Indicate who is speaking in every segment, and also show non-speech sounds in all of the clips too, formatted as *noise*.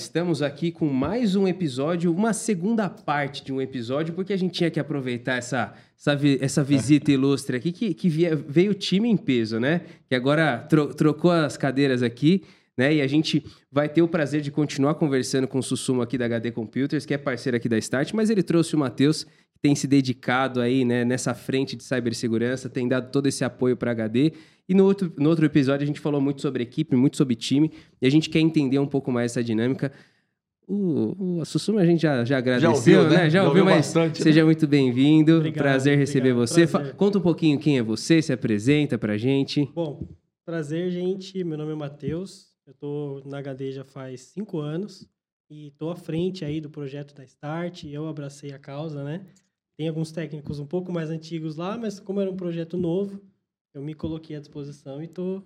Speaker 1: Estamos aqui com mais um episódio, uma segunda parte de um episódio, porque a gente tinha que aproveitar essa, essa, vi- essa visita ilustre aqui, que, que via- veio o time em peso, né? Que agora tro- trocou as cadeiras aqui, né? E a gente vai ter o prazer de continuar conversando com o Sussumo aqui da HD Computers, que é parceiro aqui da Start, mas ele trouxe o Matheus, tem se dedicado aí, né, nessa frente de cibersegurança, tem dado todo esse apoio para HD. E no outro, no outro episódio a gente falou muito sobre equipe, muito sobre time, e a gente quer entender um pouco mais essa dinâmica. O, o a Sussuma a gente já, já agradeceu,
Speaker 2: ouviu,
Speaker 1: né?
Speaker 2: né?
Speaker 1: Já,
Speaker 2: Já
Speaker 1: ouviu,
Speaker 2: ouviu
Speaker 1: mas
Speaker 2: bastante, né?
Speaker 1: seja muito bem-vindo. Prazer receber
Speaker 3: obrigado,
Speaker 1: você.
Speaker 3: prazer.
Speaker 1: Fa- Conta um pouquinho quem é você, se apresenta pra gente.
Speaker 3: Bom, prazer, gente. Meu nome é Matheus. Eu tô na HD já faz cinco anos e tô à frente aí do projeto da Start. Eu abracei a causa, né? Tem alguns técnicos um pouco mais antigos lá, mas como era um projeto novo, eu me coloquei à disposição e tô,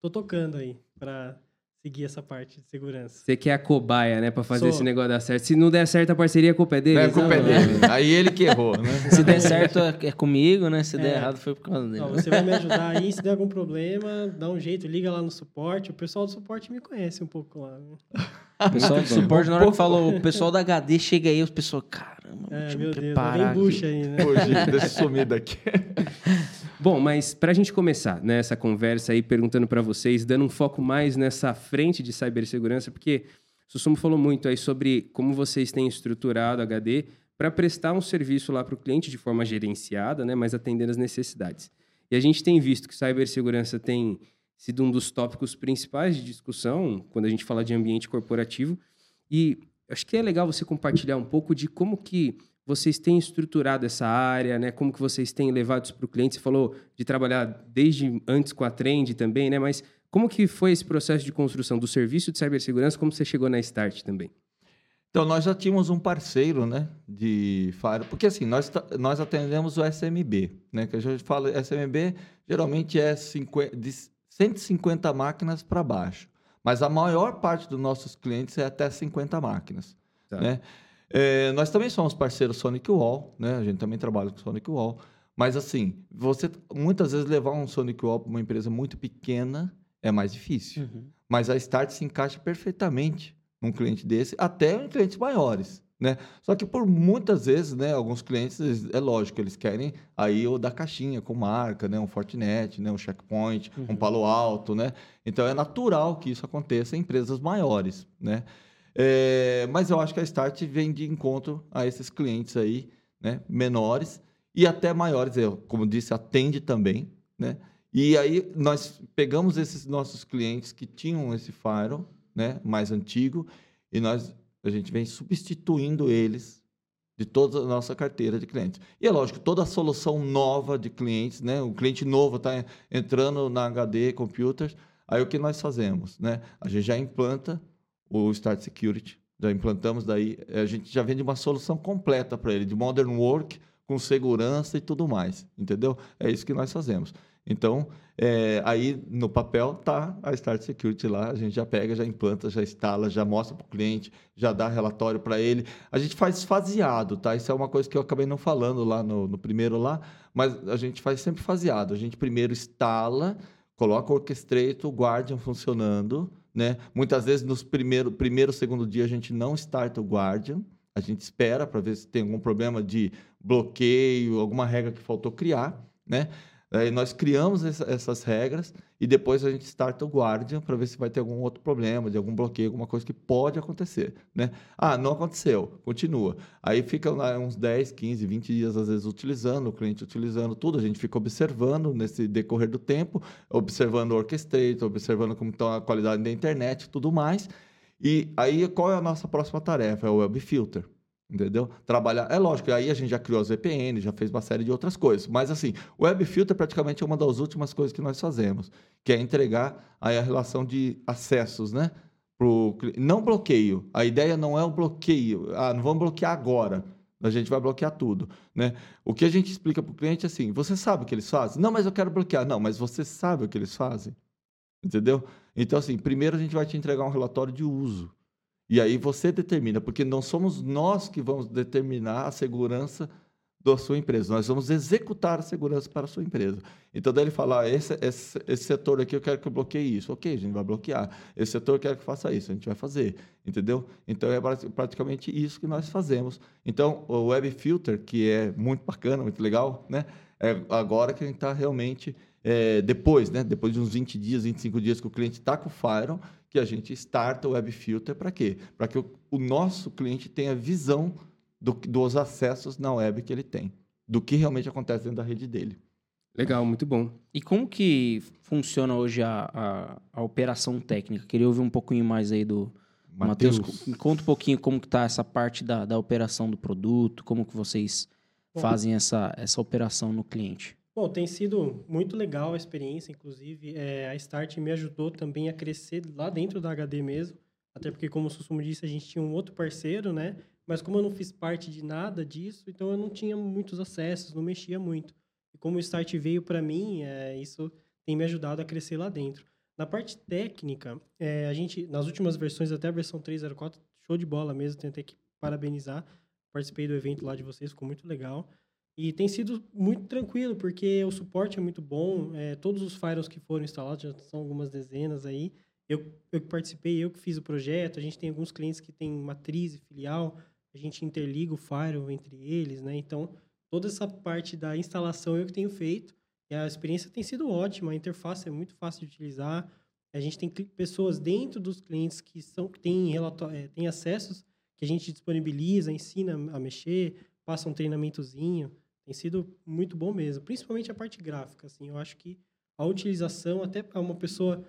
Speaker 3: tô tocando aí para seguir essa parte de segurança.
Speaker 1: Você que é a cobaia, né, pra fazer
Speaker 3: Sou.
Speaker 1: esse negócio dar certo. Se não der certo a parceria, a culpa é dele.
Speaker 2: Não é culpa é dele. Aí ele que errou, né? *laughs*
Speaker 4: Se der certo é é comigo, né? Se der
Speaker 3: É.
Speaker 4: errado foi por causa dele.
Speaker 3: Não, você vai me ajudar aí. Se der algum problema, dá um jeito, liga lá no suporte. O pessoal do suporte me conhece um pouco lá. né?
Speaker 4: O pessoal do suporte, na hora que falou, o pessoal da HD chega aí, os pessoal, caramba,
Speaker 3: É,
Speaker 4: deixa eu
Speaker 3: meu
Speaker 4: me
Speaker 3: Deus,
Speaker 4: preparar
Speaker 3: vem bucha
Speaker 4: aqui.
Speaker 3: aí, né?
Speaker 2: Hoje, deixa eu sumir daqui. *laughs*
Speaker 1: Bom, mas para a gente começar né, essa conversa aí, perguntando para vocês, dando um foco mais nessa frente de cibersegurança, porque o Sussumo falou muito aí sobre como vocês têm estruturado a HD para prestar um serviço lá para o cliente de forma gerenciada, né, mas atendendo as necessidades. E a gente tem visto que cibersegurança tem sido um dos tópicos principais de discussão quando a gente fala de ambiente corporativo. E acho que é legal você compartilhar um pouco de como que vocês têm estruturado essa área, né? Como que vocês têm levado isso para o cliente? Você falou de trabalhar desde antes com a Trend também, né? Mas como que foi esse processo de construção do serviço de cibersegurança? Como você chegou na Start também?
Speaker 2: Então, nós já tínhamos um parceiro, né, de Fire, porque assim, nós, nós atendemos o SMB, né, que a gente fala, SMB geralmente é 50, de 150 máquinas para baixo, mas a maior parte dos nossos clientes é até 50 máquinas,
Speaker 1: Tá.
Speaker 2: né. É, nós também somos parceiros Sonic Wall, né, a gente também trabalha com Sonic Wall, mas assim, você muitas vezes levar um Sonic Wall para uma empresa muito pequena é mais difícil.
Speaker 4: Uhum.
Speaker 2: Mas a Start se encaixa perfeitamente num cliente desse, até em clientes maiores, né? Só que por muitas vezes, né, alguns clientes, é lógico, eles querem aí o da caixinha com marca, né, um Fortinet, né, um Checkpoint, um Palo Alto, né? Então é natural que isso aconteça em empresas maiores, né? É, mas eu acho que a Start vem de encontro a esses clientes aí, né, menores e até maiores, eu, como disse, atende também, né? E aí nós pegamos esses nossos clientes que tinham esse firewall, né, mais antigo, e nós a gente vem substituindo eles de toda a nossa carteira de clientes. E é lógico, toda a solução nova de clientes, né, o cliente novo está entrando na HD Computers, aí o que nós fazemos, né? A gente já implanta o Start Security, já implantamos daí, a gente já vende uma solução completa para ele, de modern work, com segurança e tudo mais, entendeu? É isso que nós fazemos. Então, é, aí no papel tá a Start Security lá, a gente já pega, já implanta, já instala, já mostra para o cliente, já dá relatório para ele. A gente faz faseado, tá? Isso é uma coisa que eu acabei não falando lá no, no primeiro lá, mas a gente faz sempre faseado. A gente primeiro instala, coloca o Orchestrator, o Guardian funcionando, né? Muitas vezes nos primeiro, primeiro, segundo dia a gente não starta o Guardian, a gente espera para ver se tem algum problema de bloqueio, alguma regra que faltou criar, né? Aí nós criamos essa- essas regras e depois a gente starta o Guardian para ver se vai ter algum outro problema, de algum bloqueio, alguma coisa que pode acontecer, né? Ah, não aconteceu, continua. Aí fica uns 10, 15, 20 dias às vezes utilizando, o cliente utilizando tudo, a gente fica observando nesse decorrer do tempo, observando o orchestrator, observando como está a qualidade da internet e tudo mais. E aí qual é a nossa próxima tarefa? É o Web Filter. Entendeu? Trabalhar. É lógico, aí a gente já criou as VPN, já fez uma série de outras coisas. Mas assim, o Web Filter praticamente é uma das últimas coisas que nós fazemos, que é entregar aí a relação de acessos, né? Pro... Não bloqueio. A ideia não é o bloqueio. Ah, não vamos bloquear agora. A gente vai bloquear tudo, né? O que a gente explica para o cliente é assim: você sabe o que eles fazem? Não, mas eu quero bloquear. Não, mas você sabe o que eles fazem? Entendeu? Então, assim, primeiro a gente vai te entregar um relatório de uso. E aí você determina, porque não somos nós que vamos determinar a segurança da sua empresa. Nós vamos executar a segurança para a sua empresa. Então, daí ele fala, ah, esse, esse, esse setor aqui eu quero que eu bloqueie isso. Ok, a gente vai bloquear. Esse setor eu quero que faça isso. A gente vai fazer. Entendeu? Então, é praticamente isso que nós fazemos. Então, o Web Filter, que é muito bacana, muito legal, né? É agora que a gente está realmente, é, depois, né? Depois de uns 20 dias, 25 dias que o cliente está com o Fire, que a gente starta o Web Filter para quê? Para que o, o nosso cliente tenha visão do, dos acessos na web que ele tem, do que realmente acontece dentro da rede dele.
Speaker 1: Legal, muito bom.
Speaker 4: E como que funciona hoje a, a, a operação técnica? Queria ouvir um pouquinho mais aí do Matheus. Me conta um pouquinho como que está essa parte da, da operação do produto, como que vocês bom, fazem essa, essa operação no cliente.
Speaker 3: Bom, tem sido muito legal a experiência, inclusive é, a Start me ajudou também a crescer lá dentro da HD mesmo, até porque, como o Sussumo disse, a gente tinha um outro parceiro, né? Mas como eu não fiz parte de nada disso, então eu não tinha muitos acessos, não mexia muito. E como o Start veio para mim, é, isso tem me ajudado a crescer lá dentro. Na parte técnica, é, a gente, nas últimas versões, até a versão 3.04, show de bola mesmo, tentei que parabenizar. Participei do evento lá de vocês, ficou muito legal. E tem sido muito tranquilo, porque o suporte é muito bom. É, todos os firewalls que foram instalados, já são algumas dezenas aí. Eu, eu que participei, eu que fiz o projeto. A gente tem alguns clientes que têm matriz e filial a gente interliga o firewall entre eles, né? Então, toda essa parte da instalação eu que tenho feito. E a experiência tem sido ótima, a interface é muito fácil de utilizar. A gente tem pessoas dentro dos clientes que são que têm, é, têm acessos que a gente disponibiliza, ensina a mexer, passa um treinamentozinho. Tem sido muito bom mesmo, principalmente a parte gráfica. Assim, eu acho que a utilização, até para uma pessoa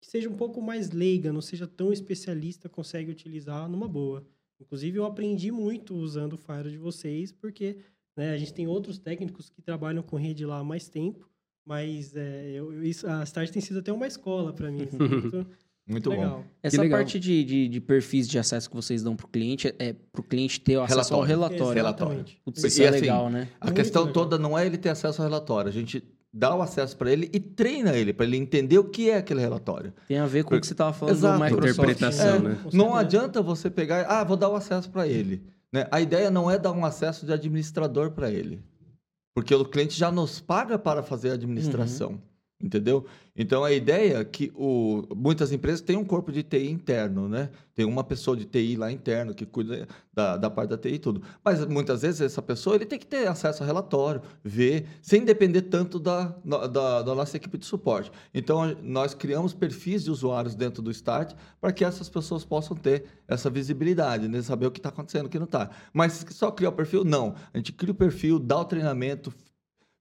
Speaker 3: que seja um pouco mais leiga, não seja tão especialista, consegue utilizar numa boa. Inclusive, eu aprendi muito usando o Fire de vocês, porque né, a gente tem outros técnicos que trabalham com rede lá há mais tempo, mas é, eu, isso, a Start tem sido até uma escola para mim. Assim, muito, *laughs*
Speaker 2: muito legal. bom.
Speaker 4: Essa
Speaker 2: legal.
Speaker 4: parte de, de, de, perfis de acesso que vocês dão para o cliente é para o cliente ter o acesso relatório. ao relatório.
Speaker 2: Relatório.
Speaker 4: Putz, isso e é assim, legal, né?
Speaker 2: A muito questão legal. toda não é ele ter acesso ao relatório. A gente dá o acesso para ele e treina ele, para ele entender o que é aquele relatório.
Speaker 4: Tem a ver com o que você estava falando Exato. do Microsoft.
Speaker 1: Interpretação, é, né?
Speaker 2: Não adianta você pegar, ah, vou dar o acesso para ele. Né? A ideia não é dar um acesso de administrador para ele. Porque o cliente já nos paga para fazer a administração. Uhum. Entendeu? Então a ideia é que o, muitas empresas têm um corpo de TI interno, né? Tem uma pessoa de TI lá interno que cuida da, da parte da TI e tudo. Mas muitas vezes essa pessoa ele tem que ter acesso ao relatório, ver, sem depender tanto da, da, da nossa equipe de suporte. Então nós criamos perfis de usuários dentro do Start para que essas pessoas possam ter essa visibilidade, né? saber o que está acontecendo, o que não está. Mas só criar o perfil? Não. A gente cria o perfil, dá o treinamento,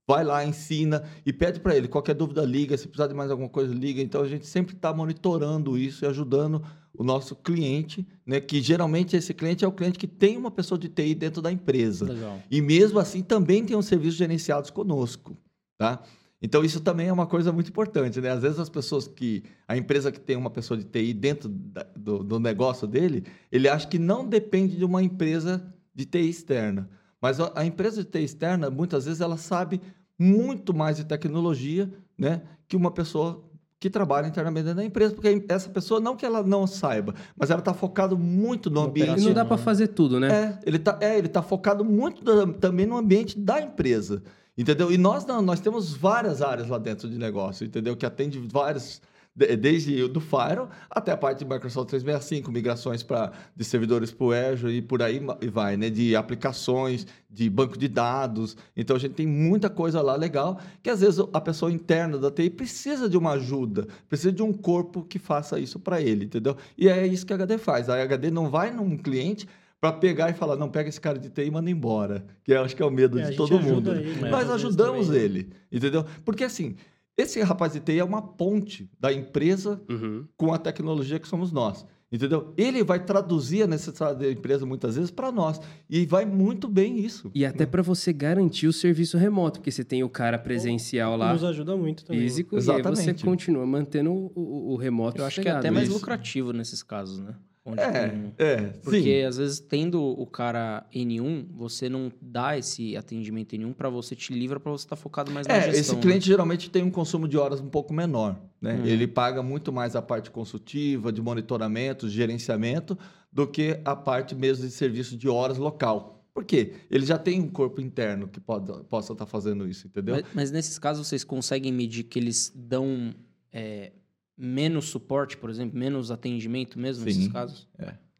Speaker 2: vai lá, ensina e pede para ele. Qualquer dúvida, liga. Se precisar de mais alguma coisa, liga. Então a gente sempre está monitorando isso e ajudando o nosso cliente, né? Que geralmente esse cliente é o cliente que tem uma pessoa de TI dentro da empresa.
Speaker 4: Legal.
Speaker 2: E mesmo assim também tem os serviços gerenciados conosco, tá? Então isso também é uma coisa muito importante, né? Às vezes as pessoas que a empresa que tem uma pessoa de TI dentro da, do, do negócio dele, ele acha que não depende de uma empresa de TI externa. Mas a, a empresa de TI externa, muitas vezes, ela sabe muito mais de tecnologia né, que uma pessoa que trabalha internamente da empresa, porque essa pessoa, não que ela não saiba, mas ela está focado muito no ambiente.
Speaker 1: E não dá para fazer tudo, né?
Speaker 2: É, ele está é, ele tá focado muito também no ambiente da empresa, entendeu? E nós nós temos várias áreas lá dentro de negócio, entendeu? Que atende vários desde o do Firewall até a parte de Microsoft 365, migrações para de servidores para o Azure e por aí vai, né? De aplicações, de banco de dados. Então a gente tem muita coisa lá legal que às vezes a pessoa interna da TI precisa de uma ajuda, precisa de um corpo que faça isso para ele, entendeu? E é isso que a HD faz. A HD não vai num cliente para pegar e falar, não, pega esse cara de TI e manda embora. Que eu acho que é o medo é, de todo mundo. Ele, né? Nós ajudamos ele, entendeu? Porque assim, esse rapaz de TI é uma ponte da empresa uhum. com a tecnologia que somos nós. Entendeu? Ele vai traduzir a necessidade da empresa muitas vezes para nós. E vai muito bem isso.
Speaker 1: E até para você garantir o serviço remoto, porque você tem o cara presencial lá.
Speaker 3: Nos ajuda muito também.
Speaker 1: Físico, Exatamente. e aí você continua mantendo o, o, o remoto.
Speaker 4: Eu acho que é até mais isso. lucrativo nesses casos, né?
Speaker 2: Onde é, tem... é.
Speaker 4: Porque sim. às vezes tendo o cara N1, você não dá esse atendimento N1 para você te livra para você estar tá focado mais na
Speaker 2: é,
Speaker 4: gestão.
Speaker 2: Esse né? cliente né? geralmente tem um consumo de horas um pouco menor, né? Uhum. Ele paga muito mais a parte consultiva, de monitoramento, gerenciamento, do que a parte mesmo de serviço de horas local Por quê? Ele já tem um corpo interno que pode, possa estar fazendo isso, entendeu?
Speaker 4: Mas, mas nesses casos vocês conseguem medir que eles dão é, menos suporte, por exemplo, menos atendimento mesmo nesses
Speaker 2: Sim.
Speaker 4: casos?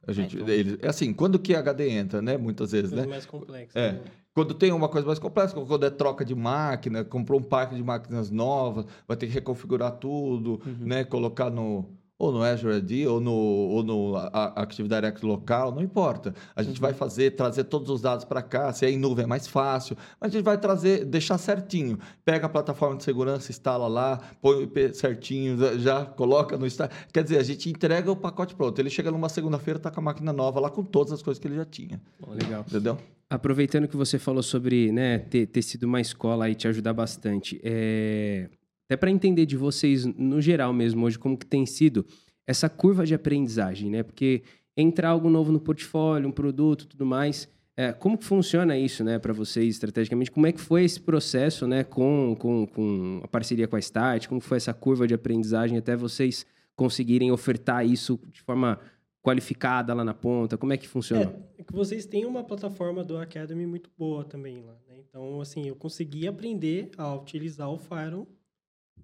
Speaker 2: A gente,
Speaker 4: então-
Speaker 2: ele, é assim, quando que HD entra, né? Muitas vezes,
Speaker 3: Coisa
Speaker 2: né?
Speaker 3: mais complexa.
Speaker 2: É.
Speaker 3: né?
Speaker 2: Quando tem uma coisa mais complexa, quando é troca de máquina, comprou um parque de máquinas novas, vai ter que reconfigurar tudo, né? Colocar no ou no Azure AD ou no, ou no Active local, não importa. A gente vai fazer, trazer todos os dados para cá, se é em nuvem é mais fácil, mas a gente vai trazer, deixar certinho. Pega a plataforma de segurança, instala lá, põe o IP certinho, já- coloca no. Quer dizer, a gente entrega o pacote pronto. Ele chega numa segunda-feira, tá com a máquina nova lá com todas as coisas que ele já tinha.
Speaker 1: Bom, legal.
Speaker 2: Entendeu?
Speaker 1: Aproveitando que você falou sobre né, ter, ter sido uma escola e te ajudar bastante, é, até para entender de vocês no geral mesmo hoje como que tem sido essa curva de aprendizagem, né? Porque entrar algo novo no portfólio, um produto, tudo mais, é, como que funciona isso, né, para vocês estrategicamente? Como é que foi esse processo, né, com, com, com a parceria com a Start? Como foi essa curva de aprendizagem até vocês conseguirem ofertar isso de forma qualificada lá na ponta? Como é que funciona?
Speaker 3: É, é que vocês têm uma plataforma do Academy muito boa também lá, né? Então, assim, eu consegui aprender a utilizar o Firewall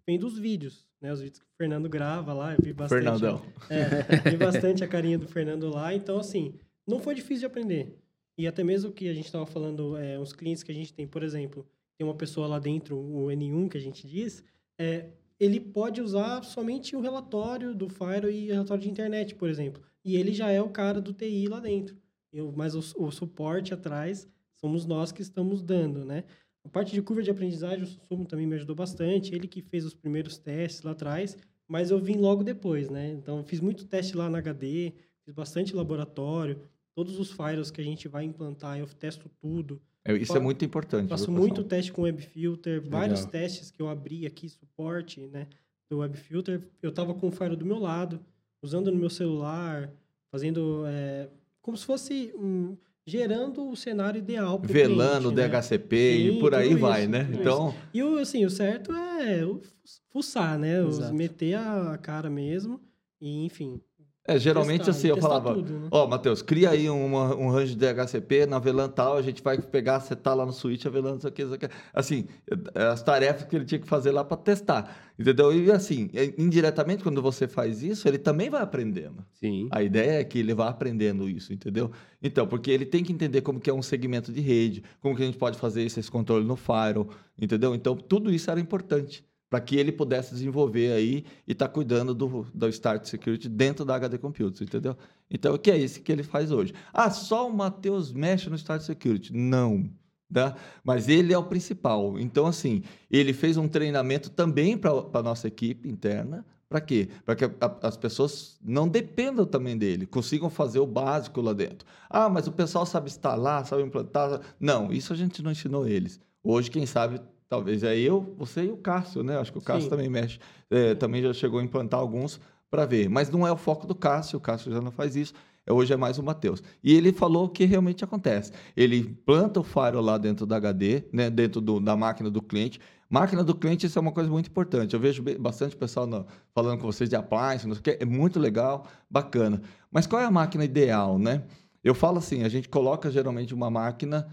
Speaker 3: vendo os vídeos, né? Os vídeos que o Fernando grava lá, eu vi bastante.
Speaker 2: Fernandão.
Speaker 3: É, vi bastante a carinha do Fernando lá. Então, assim, não foi difícil de aprender. E até mesmo que a gente estava falando, é, os clientes que a gente tem, por exemplo, tem uma pessoa lá dentro, o N1 que a gente diz, é, ele pode usar somente o relatório do Fire e o relatório de internet, por exemplo. E ele já é o cara do TI lá dentro. Eu, mas o, o suporte atrás somos nós que estamos dando, né? A parte de curva de aprendizagem, o Sumo também me ajudou bastante. Ele que fez os primeiros testes lá atrás, mas eu vim logo depois, né? Então, fiz muito teste lá na HD, fiz bastante laboratório. Todos os firewalls que a gente vai implantar, eu testo tudo.
Speaker 2: É, Isso é muito importante.
Speaker 3: Faço muito teste com WebFilter, vários
Speaker 2: Legal.
Speaker 3: testes que eu abri aqui, suporte, né, do WebFilter. Eu tava com o Fire do meu lado, usando no meu celular, fazendo é, como se fosse um, gerando o cenário ideal pro
Speaker 2: Velando,
Speaker 3: cliente, né?
Speaker 2: DHCP e
Speaker 3: Sim,
Speaker 2: por aí vai,
Speaker 3: isso,
Speaker 2: né? Então,
Speaker 3: E o, assim, o certo é o fuçar, né?
Speaker 4: Exato.
Speaker 3: meter a cara mesmo e, enfim.
Speaker 2: É, geralmente
Speaker 3: testar,
Speaker 2: assim, eu falava,
Speaker 3: né?
Speaker 2: ó, Matheus, cria aí uma- um range de DHCP na VLAN tal, a gente vai pegar, setar lá no switch a VLAN, isso aqui, isso aqui. Assim, é, as tarefas que ele tinha que fazer lá para testar, entendeu? E assim, é, indiretamente, quando você faz isso, ele também vai aprendendo.
Speaker 1: Sim.
Speaker 2: A ideia é que ele vá aprendendo isso, entendeu? Então, porque ele tem que entender como que é um segmento de rede, como que a gente pode fazer esse, esse controle no firewall, entendeu? Então, tudo isso era importante para que ele pudesse desenvolver aí e estar cuidando do, do Start Security dentro da HD Computers, entendeu? Então, o que é isso que ele faz hoje? Ah, só o Matheus mexe no Start Security? Não. Tá? Mas ele é o principal. Então, assim, ele fez um treinamento também para a nossa equipe interna. Para quê? Para que a- a- as pessoas não dependam também dele, consigam fazer o básico lá dentro. Ah, mas o pessoal sabe instalar, sabe implantar. Não, isso a gente não ensinou eles. Hoje, quem sabe, talvez é eu, você e o Cássio, né? Acho que o Cássio
Speaker 3: Sim.
Speaker 2: também mexe, é, também já chegou a implantar alguns para ver. Mas não é o foco do Cássio, o Cássio já não faz isso. É, Hoje é mais o Matheus. E ele falou o que realmente acontece. Ele implanta o firewall lá dentro da HD, né, dentro do- da máquina do cliente. Máquina do cliente, isso é uma coisa muito importante. Eu vejo bastante pessoal no- falando com vocês de appliance, não sei o quê. É muito legal, bacana. Mas qual é a máquina ideal, né? Eu falo assim, a gente coloca geralmente uma máquina,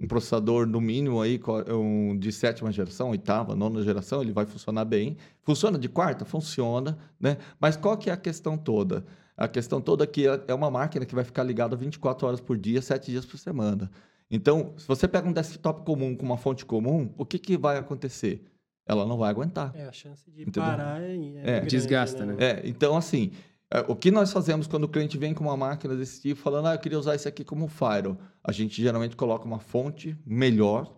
Speaker 2: um processador no mínimo aí, um de sétima geração, oitava, nona geração, ele vai funcionar bem. Funciona de quarta? Funciona, né? Mas qual que é a questão toda? A questão toda é que é é uma máquina que vai ficar ligada 24 horas por dia, 7 dias por semana. Então, se você pega um desktop comum com uma fonte comum, o que, que vai acontecer? Ela não vai aguentar.
Speaker 3: É, a chance de
Speaker 2: Entendeu?
Speaker 3: parar é, é
Speaker 2: É,
Speaker 3: grande,
Speaker 1: desgasta, né?
Speaker 2: É, então, assim, o que nós fazemos quando o cliente vem com uma máquina desse tipo, falando, ah, eu queria usar isso aqui como firewall, a gente geralmente coloca uma fonte melhor,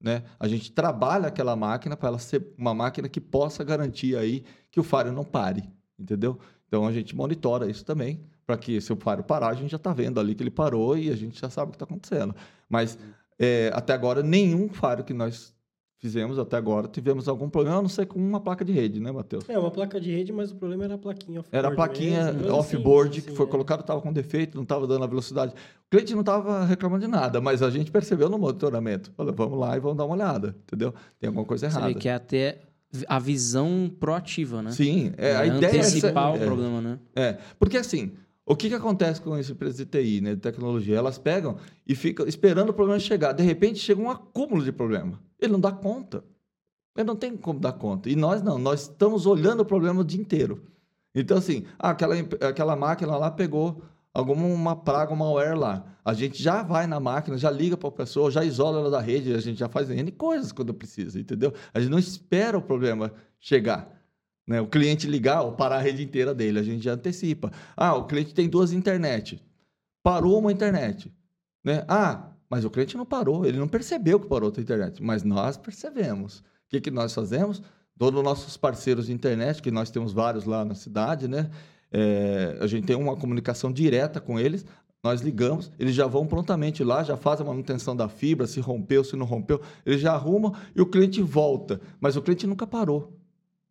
Speaker 2: né? A gente trabalha aquela máquina para ela ser uma máquina que possa garantir aí que o firewall não pare, entendeu? Então, a gente monitora isso também, para que se o firewall parar, a gente já está vendo ali que ele parou e a gente já sabe o que está acontecendo. Mas, é, até agora, nenhum firewall que nós fizemos até agora tivemos algum problema, a não ser com uma placa de rede, né, Matheus?
Speaker 3: É, uma placa de rede, mas o problema era a plaquinha off-board.
Speaker 2: Era a plaquinha off-board
Speaker 3: assim,
Speaker 2: que foi
Speaker 3: é.
Speaker 2: colocada, estava com defeito, não estava dando a velocidade. O cliente não estava reclamando de nada, mas a gente percebeu no monitoramento. Falou, vamos lá e vamos dar uma olhada, entendeu? Tem alguma coisa
Speaker 4: Você
Speaker 2: errada.
Speaker 4: vê que é até a visão proativa, né?
Speaker 2: Sim, é, a
Speaker 4: É
Speaker 2: ideia é essa-
Speaker 4: antecipar o
Speaker 2: é,
Speaker 4: problema, né?
Speaker 2: É, porque assim, O que, que acontece com esse empresas de TI, né, de tecnologia? Elas pegam e ficam esperando o problema chegar. De repente, chega um acúmulo de problema. Ele não dá conta. Ele não tem como dar conta. E nós não, nós estamos olhando o problema o dia inteiro. Então, assim, aquela, aquela máquina lá pegou alguma uma praga, uma malware lá. A gente já vai na máquina, já liga para a pessoa, já isola ela da rede, a gente já faz N coisas quando precisa, entendeu? A gente não espera o problema chegar. Né? O cliente ligar ou parar a rede inteira dele, a gente já antecipa. Ah, o cliente tem duas internet. Parou uma internet. Né? Ah, mas o cliente não parou, ele não percebeu que parou outra internet, mas nós percebemos. O que, que nós fazemos? Todos os nossos parceiros de internet, que nós temos vários lá na cidade, né? É, a gente tem uma comunicação direta com eles. Nós ligamos, eles já vão prontamente lá, já fazem a manutenção da fibra, se rompeu, se não rompeu, eles já arrumam e o cliente volta. Mas o cliente nunca parou.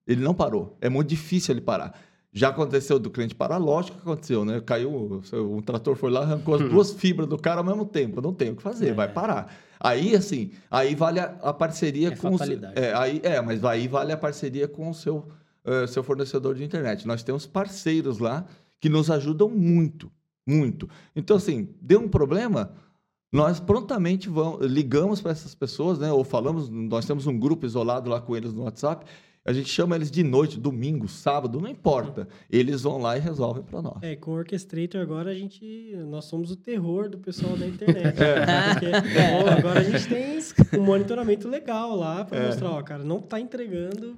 Speaker 2: Ele não parou. É muito difícil ele parar. Já aconteceu do cliente parar, lógico que aconteceu, né? Caiu, um trator foi lá, arrancou as duas *laughs* fibras do cara ao mesmo tempo. Não tem o que fazer, é. vai parar. Aí, assim, aí vale a, a parceria é com... Fatalidade. É, aí, é, mas aí vale a parceria com o seu, uh, seu fornecedor de internet. Nós temos parceiros lá que nos ajudam muito, muito. Então, assim, deu um problema, nós prontamente vamos, ligamos para essas pessoas, né? Ou falamos, nós temos um grupo isolado lá com eles no WhatsApp a gente chama eles de noite, domingo, sábado, não importa. Eles vão lá e resolvem para nós.
Speaker 3: É, com o Orchestrator agora a gente. Nós somos o terror do pessoal da internet. *laughs* É. Porque, bom, agora a gente tem um monitoramento legal lá para é. mostrar, ó, cara, não está entregando.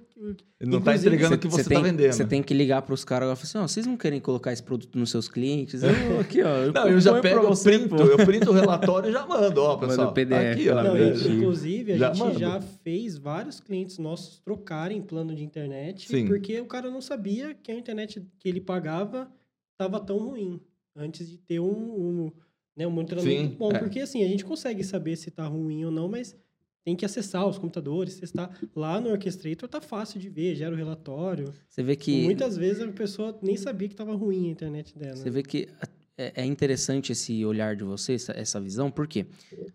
Speaker 2: Não está entregando o que você está vendendo.
Speaker 4: Você tem que ligar para os caras e falar assim: ó, vocês não querem colocar esse produto nos seus clientes? Eu, aqui, ó.
Speaker 2: Eu não, eu já pego, eu printo, eu printo o relatório e já mando, ó, pessoal. Manda o
Speaker 1: PDF.
Speaker 2: Aqui,
Speaker 1: ó,
Speaker 3: não, inclusive, a já gente mando. já fez vários clientes nossos trocarem plano de internet, Sim. porque o cara não sabia que a internet que ele pagava estava tão ruim. Antes de ter um, um, né, um monitoramento Sim, bom. É. Porque assim, a gente consegue saber se está ruim ou não, mas tem que acessar os computadores, testar. Lá no Orchestrator tá fácil de ver, gera o relatório.
Speaker 4: Você vê que.
Speaker 3: E muitas vezes a pessoa nem sabia que estava ruim a internet dela.
Speaker 4: Você vê que é, é interessante esse olhar de você, essa, visão, porque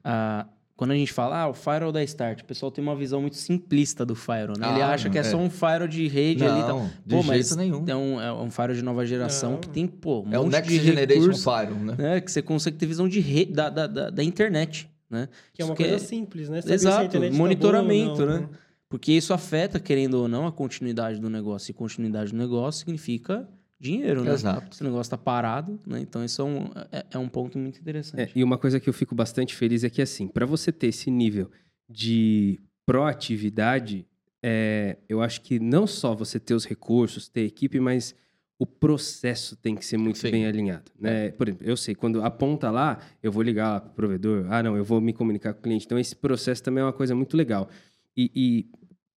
Speaker 4: ah, quando a gente fala, ah, o firewall da Start, o pessoal tem uma visão muito simplista do firewall, né? Ah, Ele acha que é, é, só um firewall de rede
Speaker 2: não,
Speaker 4: ali.
Speaker 2: Tá... De pô, mas nenhum.
Speaker 4: É um, é um firewall de nova geração não. que tem, pô, um
Speaker 2: É
Speaker 4: o
Speaker 2: Next Generation recurso, Firewall, né?
Speaker 4: né? Que você consegue ter visão de rede, da, da, da, da internet. Né?
Speaker 3: Que é uma isso coisa é... simples, né? Saber
Speaker 4: Exato, tá monitoramento, tá não, né? né? Porque isso afeta, querendo ou não, a continuidade do negócio. E continuidade do negócio significa dinheiro, né?
Speaker 2: Exato.
Speaker 4: Se o negócio está parado, né? Então, isso é um, é, é um ponto muito interessante. É,
Speaker 1: e uma coisa que eu fico bastante feliz é que, assim, para você ter esse nível de proatividade, é, eu acho que não só você ter os recursos, ter equipe, mas o processo tem que ser muito Sim. bem alinhado. Né? Por exemplo, eu sei, quando aponta lá, eu vou ligar para o provedor, ah, não, eu vou me comunicar com o cliente. Então, esse processo também é uma coisa muito legal. E, e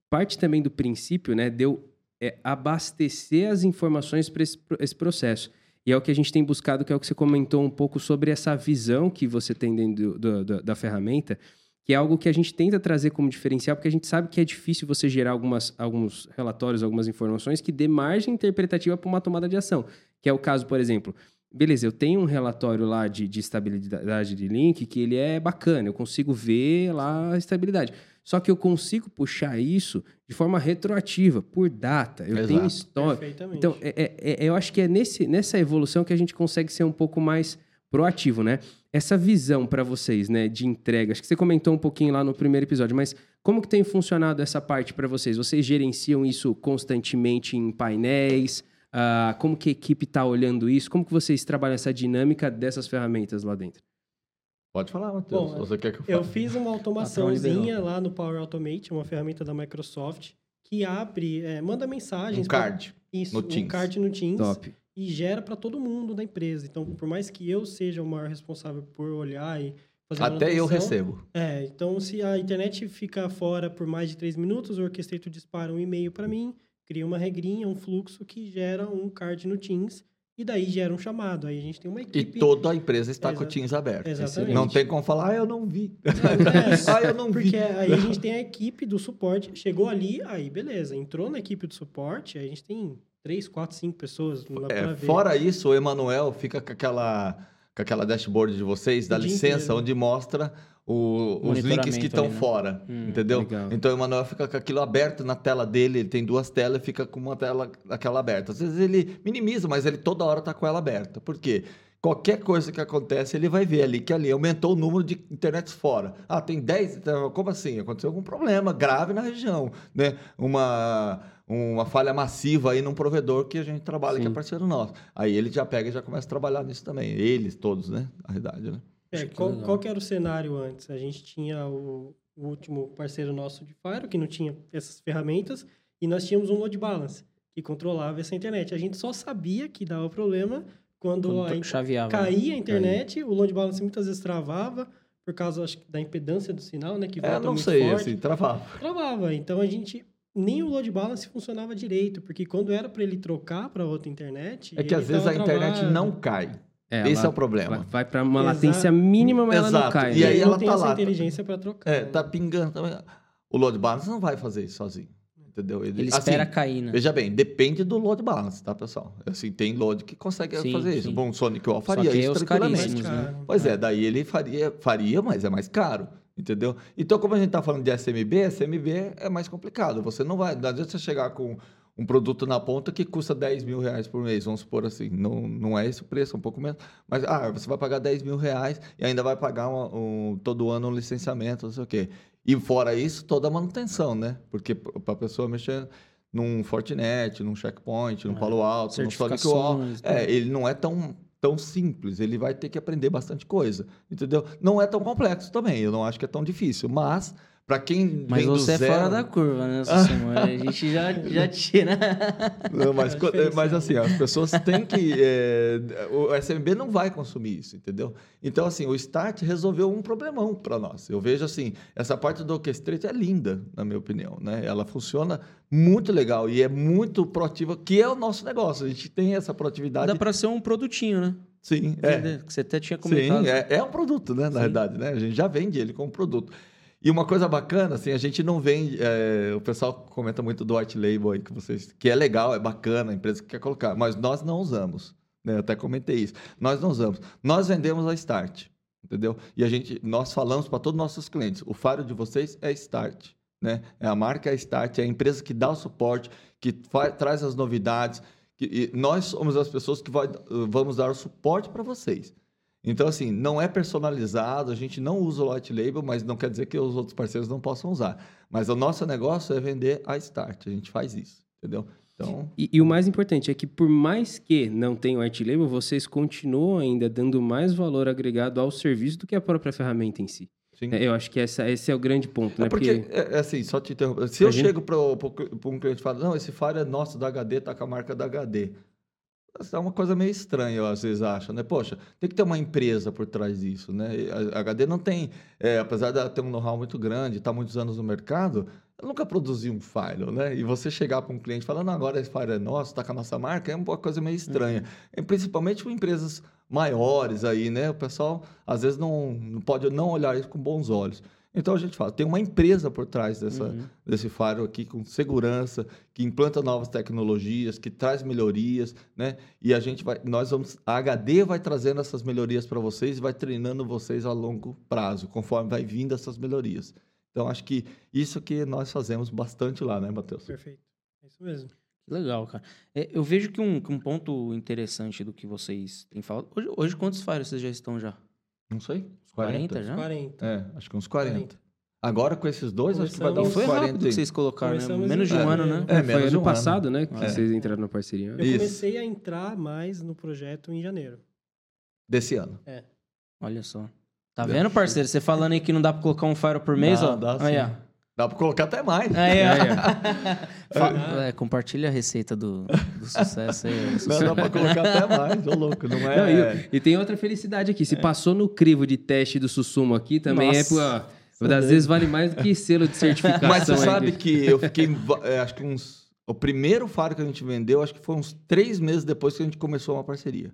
Speaker 1: parte também do princípio, né, deu é, abastecer as informações para esse, esse processo. E é o que a gente tem buscado, que é o que você comentou um pouco sobre essa visão que você tem dentro do, do, da ferramenta, que é algo que a gente tenta trazer como diferencial, porque a gente sabe que é difícil você gerar algumas, alguns relatórios, algumas informações que dê margem interpretativa para uma tomada de ação. Que é o caso, por exemplo, beleza, eu tenho um relatório lá de, de estabilidade de link que ele é bacana, eu consigo ver lá a estabilidade. Só que eu consigo puxar isso de forma retroativa, por data. Eu Exato. tenho história. Então, é, é, é, eu acho que é nesse, nessa evolução que a gente consegue ser um pouco mais proativo, né? Essa visão para vocês, né, de entrega, acho que você comentou um pouquinho lá no primeiro episódio, mas como que tem funcionado essa parte para vocês? Vocês gerenciam isso constantemente em painéis? Uh, como que a equipe está olhando isso? Como que vocês trabalham essa dinâmica dessas ferramentas lá dentro?
Speaker 2: Pode falar, Matheus. Bom, Você quer que eu
Speaker 3: fale? Eu fiz uma automaçãozinha lá no Power Automate, uma ferramenta da Microsoft, que abre, é, manda mensagens.
Speaker 2: Um card.
Speaker 3: Pra... Isso, no um Teams. card no Teams. Top e gera para todo mundo da empresa. Então, por mais que eu seja o maior responsável por olhar e fazer
Speaker 2: Até eu recebo.
Speaker 3: É, então se a internet fica fora por mais de três minutos, o Orchestrator dispara um e-mail para mim, cria uma regrinha, um fluxo que gera um card no Teams e daí gera um chamado. Aí a gente tem uma equipe.
Speaker 2: E toda a empresa está Exa... com o Teams aberto. Exatamente. Não tem como falar, ah, eu não vi. *laughs* é, ah, eu não
Speaker 3: porque
Speaker 2: vi.
Speaker 3: Porque aí a gente tem a equipe do suporte. Chegou ali, aí beleza. Entrou na equipe do suporte, aí a gente tem três, quatro, cinco pessoas
Speaker 2: é, Fora isso, o Emanuel fica com aquela com aquela dashboard de vocês, da licença,
Speaker 3: inteiro.
Speaker 2: onde mostra o- os links que estão
Speaker 4: né?
Speaker 2: fora,
Speaker 4: Hum,
Speaker 2: entendeu?
Speaker 1: legal.
Speaker 2: Então o Emanuel fica com aquilo aberto na tela dele, ele tem duas telas e fica com uma tela aquela aberta. Às vezes ele minimiza, mas ele toda hora tá com ela aberta. Por quê? Qualquer coisa que acontece, ele vai ver ali que ali aumentou o número de internets fora. Ah, tem 10. então, Como assim? Aconteceu algum problema grave na região, né? Uma, uma falha massiva aí num provedor que a gente trabalha, que é
Speaker 1: Sim.
Speaker 2: parceiro nosso. Aí ele já pega e já começa a trabalhar nisso também. Eles todos, né? Na verdade, né?
Speaker 3: É, qual,
Speaker 4: legal.
Speaker 3: qual que era o cenário antes? A gente tinha o, o último parceiro nosso de Fire, que não tinha essas ferramentas, e nós tínhamos um load balance, que controlava essa internet. A gente só sabia que dava problema quando,
Speaker 4: Quando
Speaker 3: a
Speaker 4: chaveava.
Speaker 3: caía a internet, o load balance muitas vezes travava, por causa acho, que, da impedância do sinal, né? Que
Speaker 2: É,
Speaker 3: volta
Speaker 2: não
Speaker 3: muito
Speaker 2: sei,
Speaker 3: forte.
Speaker 2: assim, travava.
Speaker 3: Travava. Então a gente. Nem o load balance funcionava direito, porque quando era para ele trocar para outra internet.
Speaker 2: É que
Speaker 3: ele
Speaker 2: às vezes a
Speaker 3: tava
Speaker 2: internet
Speaker 3: travado.
Speaker 2: não cai.
Speaker 1: É,
Speaker 2: Esse
Speaker 1: ela-
Speaker 2: é o problema.
Speaker 1: ela vai para uma
Speaker 3: Exa-
Speaker 1: latência mínima, mas ela não
Speaker 2: Exato.
Speaker 1: cai.
Speaker 2: E
Speaker 1: né?
Speaker 2: aí
Speaker 3: ele
Speaker 2: ela
Speaker 3: não tem
Speaker 2: tá
Speaker 3: essa
Speaker 2: lá.
Speaker 3: inteligência para trocar.
Speaker 2: É,
Speaker 3: né?
Speaker 2: tá pingando. O load balance não vai fazer isso sozinho. Entendeu?
Speaker 4: Ele
Speaker 2: assim,
Speaker 4: espera cair, né?
Speaker 2: Veja bem, depende do load balance, tá, pessoal? Assim, tem load que consegue
Speaker 4: Sim,
Speaker 2: fazer isso.
Speaker 4: sim.
Speaker 2: Bom, o Sonic Wall
Speaker 4: Só
Speaker 2: faria
Speaker 4: que
Speaker 2: isso
Speaker 4: os
Speaker 2: tranquilamente.
Speaker 4: né?
Speaker 2: Pois é, daí ele faria, faria, mas é mais caro, entendeu? Então, como a gente está falando de SMB, SMB é mais complicado. Você não vai, não adianta você chegar com um produto na ponta que custa 10 mil reais por mês, vamos supor assim. Não, não é esse o preço, é um pouco menos. Mas, ah, você vai pagar 10 mil reais e ainda vai pagar um, um- todo ano um licenciamento, não sei o quê. E fora isso, toda a manutenção, né? Porque para a pessoa mexer num Fortinet, num Checkpoint, num
Speaker 4: É,
Speaker 2: Palo Alto, num Sonic Wall, é, ele não é tão, tão simples, ele vai ter que aprender bastante coisa, entendeu? Não é tão complexo também, eu não acho que é tão difícil, mas para quem
Speaker 4: Mas
Speaker 2: vem do
Speaker 4: você é
Speaker 2: zero...
Speaker 4: fora da curva, né, Sussimo? A *laughs* gente já, já tira.
Speaker 2: Não, mas, *laughs* mas assim, as pessoas têm que... é, o SMB não vai consumir isso, entendeu? Então, assim, o Start resolveu um problemão para nós. Eu vejo, assim, essa parte do Orchestrate é linda, na minha opinião, né? Ela funciona muito legal e é muito proativa, que é o nosso negócio. A gente tem essa proatividade...
Speaker 4: Dá pra ser um produtinho, né?
Speaker 2: Sim, é.
Speaker 4: Que você até tinha comentado.
Speaker 2: Sim, é, é um produto, né? Na
Speaker 4: Sim.
Speaker 2: verdade, né? A gente já vende ele como produto. E uma coisa bacana, assim, a gente não vende. é, o pessoal comenta muito do white label aí que vocês. Que é legal, é bacana, a empresa que quer colocar, mas nós não usamos. Né? Eu até comentei isso. Nós não usamos. Nós vendemos a Start. Entendeu? E a gente, nós falamos para todos os nossos clientes: o faro de vocês é Start. Né? É a marca é Start, é a empresa que dá o suporte, que fa- traz as novidades. Que, nós somos as pessoas que vai, vamos dar o suporte para vocês. Então, assim, não é personalizado, a gente não usa o white label, mas não quer dizer que os outros parceiros não possam usar. Mas o nosso negócio é vender a Start, a gente faz isso, entendeu? Então,
Speaker 1: E, e o mais importante é que, por mais que não tenha o art label, vocês continuam ainda dando mais valor agregado ao serviço do que a própria ferramenta em si.
Speaker 2: sim.
Speaker 1: É, Eu acho que essa, esse é o grande ponto, né?
Speaker 2: É porque, é, é assim, só te interromper. Se eu chego para um cliente e falo, não, esse faro é nosso da HD, tá com a marca da HD. É uma coisa meio estranha, eu às vezes acho, né? Poxa, tem que ter uma empresa por trás disso, né? A HD não tem, é, apesar de ela ter um know-how muito grande, estar muitos anos no mercado, ela nunca produziu um file, né? E você chegar para um cliente falando, agora esse file é nosso, está com a nossa marca, é uma coisa meio estranha. E principalmente com empresas maiores aí, né? O pessoal às vezes não, não pode não olhar isso com bons olhos. Então a gente fala, tem uma empresa por trás dessa,
Speaker 4: Uhum.
Speaker 2: desse faro aqui com segurança, que implanta novas tecnologias, que traz melhorias, né? E a gente vai, nós vamos, a HD vai trazendo essas melhorias para vocês e vai treinando vocês a longo prazo, conforme vai vindo essas melhorias. Então acho que isso que nós fazemos bastante lá, né, Matheus?
Speaker 3: Perfeito. É isso mesmo.
Speaker 4: Que Legal, cara. É, eu vejo que um, que um ponto interessante do que vocês têm falado. Hoje, hoje quantos Fires vocês já estão já?
Speaker 2: Não sei,
Speaker 4: 40,
Speaker 2: 40?
Speaker 4: já?
Speaker 3: 40.
Speaker 2: É, acho que uns 40. Agora com esses dois, acho que vai dar
Speaker 3: Começamos-
Speaker 2: uns
Speaker 4: Foi
Speaker 2: 40.
Speaker 4: rápido que vocês colocaram, né?
Speaker 3: Começamos
Speaker 4: Menos de um
Speaker 3: janeiro.
Speaker 4: ano, né?
Speaker 2: É,
Speaker 1: foi
Speaker 2: menos de
Speaker 1: ano
Speaker 2: um
Speaker 1: passado, né? Que
Speaker 2: É.
Speaker 1: vocês entraram na parceria.
Speaker 3: Eu
Speaker 2: Isso.
Speaker 3: comecei a entrar mais no projeto em janeiro.
Speaker 2: Desse ano.
Speaker 4: Olha só. Tá vendo, parceiro? Você falando aí que não dá pra colocar um Fire por mês,
Speaker 2: Dá,
Speaker 4: ó.
Speaker 2: dá
Speaker 4: aí,
Speaker 2: sim.
Speaker 4: ó.
Speaker 2: Dá para colocar até mais.
Speaker 4: Aí, ó.
Speaker 1: É, *laughs*
Speaker 4: Fa- é, compartilha a receita do, do sucesso aí. ó.
Speaker 2: Não,
Speaker 4: Sucesso.
Speaker 2: dá para colocar até mais, ô louco, não
Speaker 1: Não,
Speaker 2: é...
Speaker 1: e, e tem outra felicidade aqui. Se passou no crivo de teste do Sussumo aqui, também é,
Speaker 4: Nossa.
Speaker 1: pô, às vezes vale mais do que selo de certificação.
Speaker 2: Mas você
Speaker 1: aí
Speaker 2: sabe
Speaker 1: de-
Speaker 2: que eu fiquei, é, acho que uns... O primeiro faro que a gente vendeu, acho que foi uns três meses depois que a gente começou uma parceria.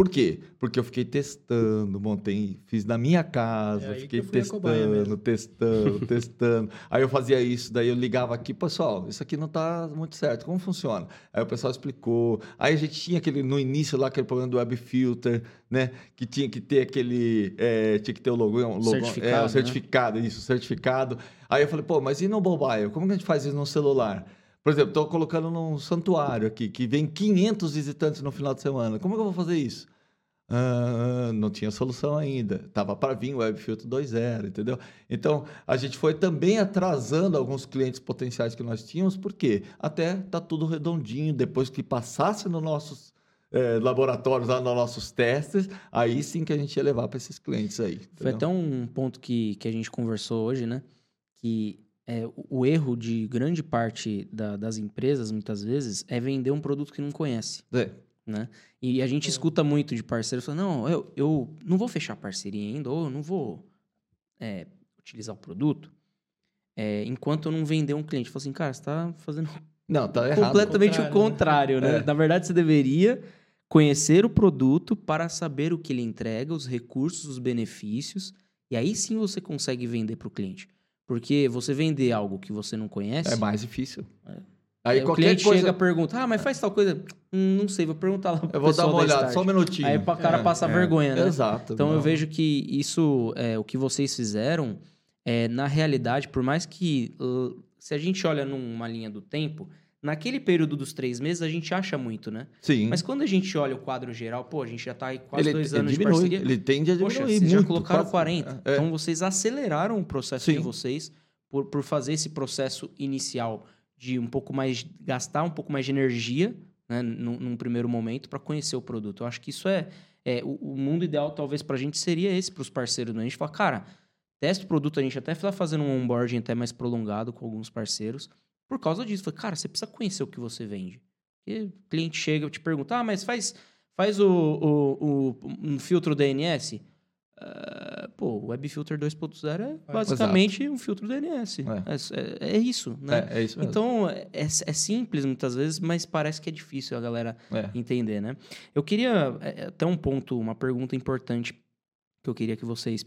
Speaker 2: Por quê? Porque eu fiquei testando, montei, fiz na minha casa,
Speaker 3: É
Speaker 2: fiquei testando, testando, *laughs* testando. Aí eu fazia isso, daí eu ligava aqui, pessoal, isso aqui não está muito certo, como funciona? Aí o pessoal explicou. Aí a gente tinha aquele, no início lá, aquele problema do web filter, né? Que tinha que ter aquele, é, tinha que ter o logo, um logo
Speaker 4: Certificado,
Speaker 2: é,
Speaker 4: né?
Speaker 2: o certificado, isso, certificado. Aí eu falei, pô, mas e no mobile? Como que a gente faz isso no celular? Por exemplo, estou colocando num santuário aqui, que vem 500 visitantes no final de semana. Como é que eu vou fazer isso? Ah, não tinha solução ainda. Tava para vir o WebFilter 2.0, entendeu? Então, a gente foi também atrasando alguns clientes potenciais que nós tínhamos, porque até tá tudo redondinho. Depois que passasse nos nossos eh, laboratórios, lá nos nossos testes, aí sim que a gente ia levar para esses clientes aí.
Speaker 4: Foi
Speaker 2: entendeu?
Speaker 4: até um ponto que, que a gente conversou hoje, né? Que é, o, o erro de grande parte da- das empresas, muitas vezes, é vender um produto que não conhece,
Speaker 2: É.
Speaker 4: né? E a gente escuta muito de parceiros falando, não, eu, eu não vou fechar parceria ainda, ou eu não vou é, utilizar o produto, é, enquanto eu não vender um cliente. Eu falo assim, cara, você tá fazendo *laughs*
Speaker 2: Não, tá errado.
Speaker 4: completamente o
Speaker 3: contrário,
Speaker 4: contrário,
Speaker 3: né?
Speaker 4: né?
Speaker 2: É.
Speaker 4: Na verdade, você deveria conhecer o produto para saber o que ele entrega, os recursos, os benefícios, e aí sim você consegue vender para o cliente. Porque você vender algo que você não conhece,
Speaker 2: É mais difícil.
Speaker 4: É.
Speaker 2: Aí
Speaker 4: aí o
Speaker 2: qualquer
Speaker 4: cliente
Speaker 2: coisa...
Speaker 4: chega e pergunta, ah, mas faz tal coisa. Hum, não sei, vou perguntar lá
Speaker 2: Eu vou dar uma
Speaker 4: da
Speaker 2: olhada,
Speaker 4: Start.
Speaker 2: só um minutinho.
Speaker 4: Aí o cara
Speaker 2: É,
Speaker 4: passa
Speaker 2: é.
Speaker 4: vergonha, né?
Speaker 2: Exato.
Speaker 4: Então eu
Speaker 2: não.
Speaker 4: vejo que isso, é, o que vocês fizeram, é, na realidade, por mais que uh, se a gente olha numa linha do tempo, naquele período dos três meses a gente acha muito, né?
Speaker 2: Sim.
Speaker 4: Mas quando a gente olha o quadro geral, pô, a gente já tá aí quase
Speaker 2: ele,
Speaker 4: dois
Speaker 2: ele
Speaker 4: anos de
Speaker 2: diminui,
Speaker 4: parceria.
Speaker 2: Ele tende a diminuir
Speaker 4: Poxa, vocês
Speaker 2: muito.
Speaker 4: já colocaram
Speaker 2: quase-
Speaker 4: 40.
Speaker 2: É.
Speaker 4: Então vocês aceleraram o processo de
Speaker 2: Sim.
Speaker 4: vocês por, por fazer esse processo inicial de um pouco mais gastar um pouco mais de energia, né, num, num primeiro momento para conhecer o produto. Eu acho que isso é, é o, o mundo ideal talvez para a gente seria esse para os parceiros. Né? A gente fala, cara, testa o produto, a gente até está fazendo um onboarding até mais prolongado com alguns parceiros por causa disso. Fala, cara, você precisa conhecer o que você vende. Porque o cliente chega e te pergunta, ah, mas faz, faz o, o, o- um filtro DNS? Ah, pô, o WebFilter 2.0 é basicamente um filtro DNS. É, é- é isso, né?
Speaker 2: É, é isso mesmo.
Speaker 4: Então, é, é simples muitas vezes, mas parece que é difícil a galera
Speaker 2: É.
Speaker 4: entender, né? Eu queria, é, até um ponto, uma pergunta importante que eu queria que vocês,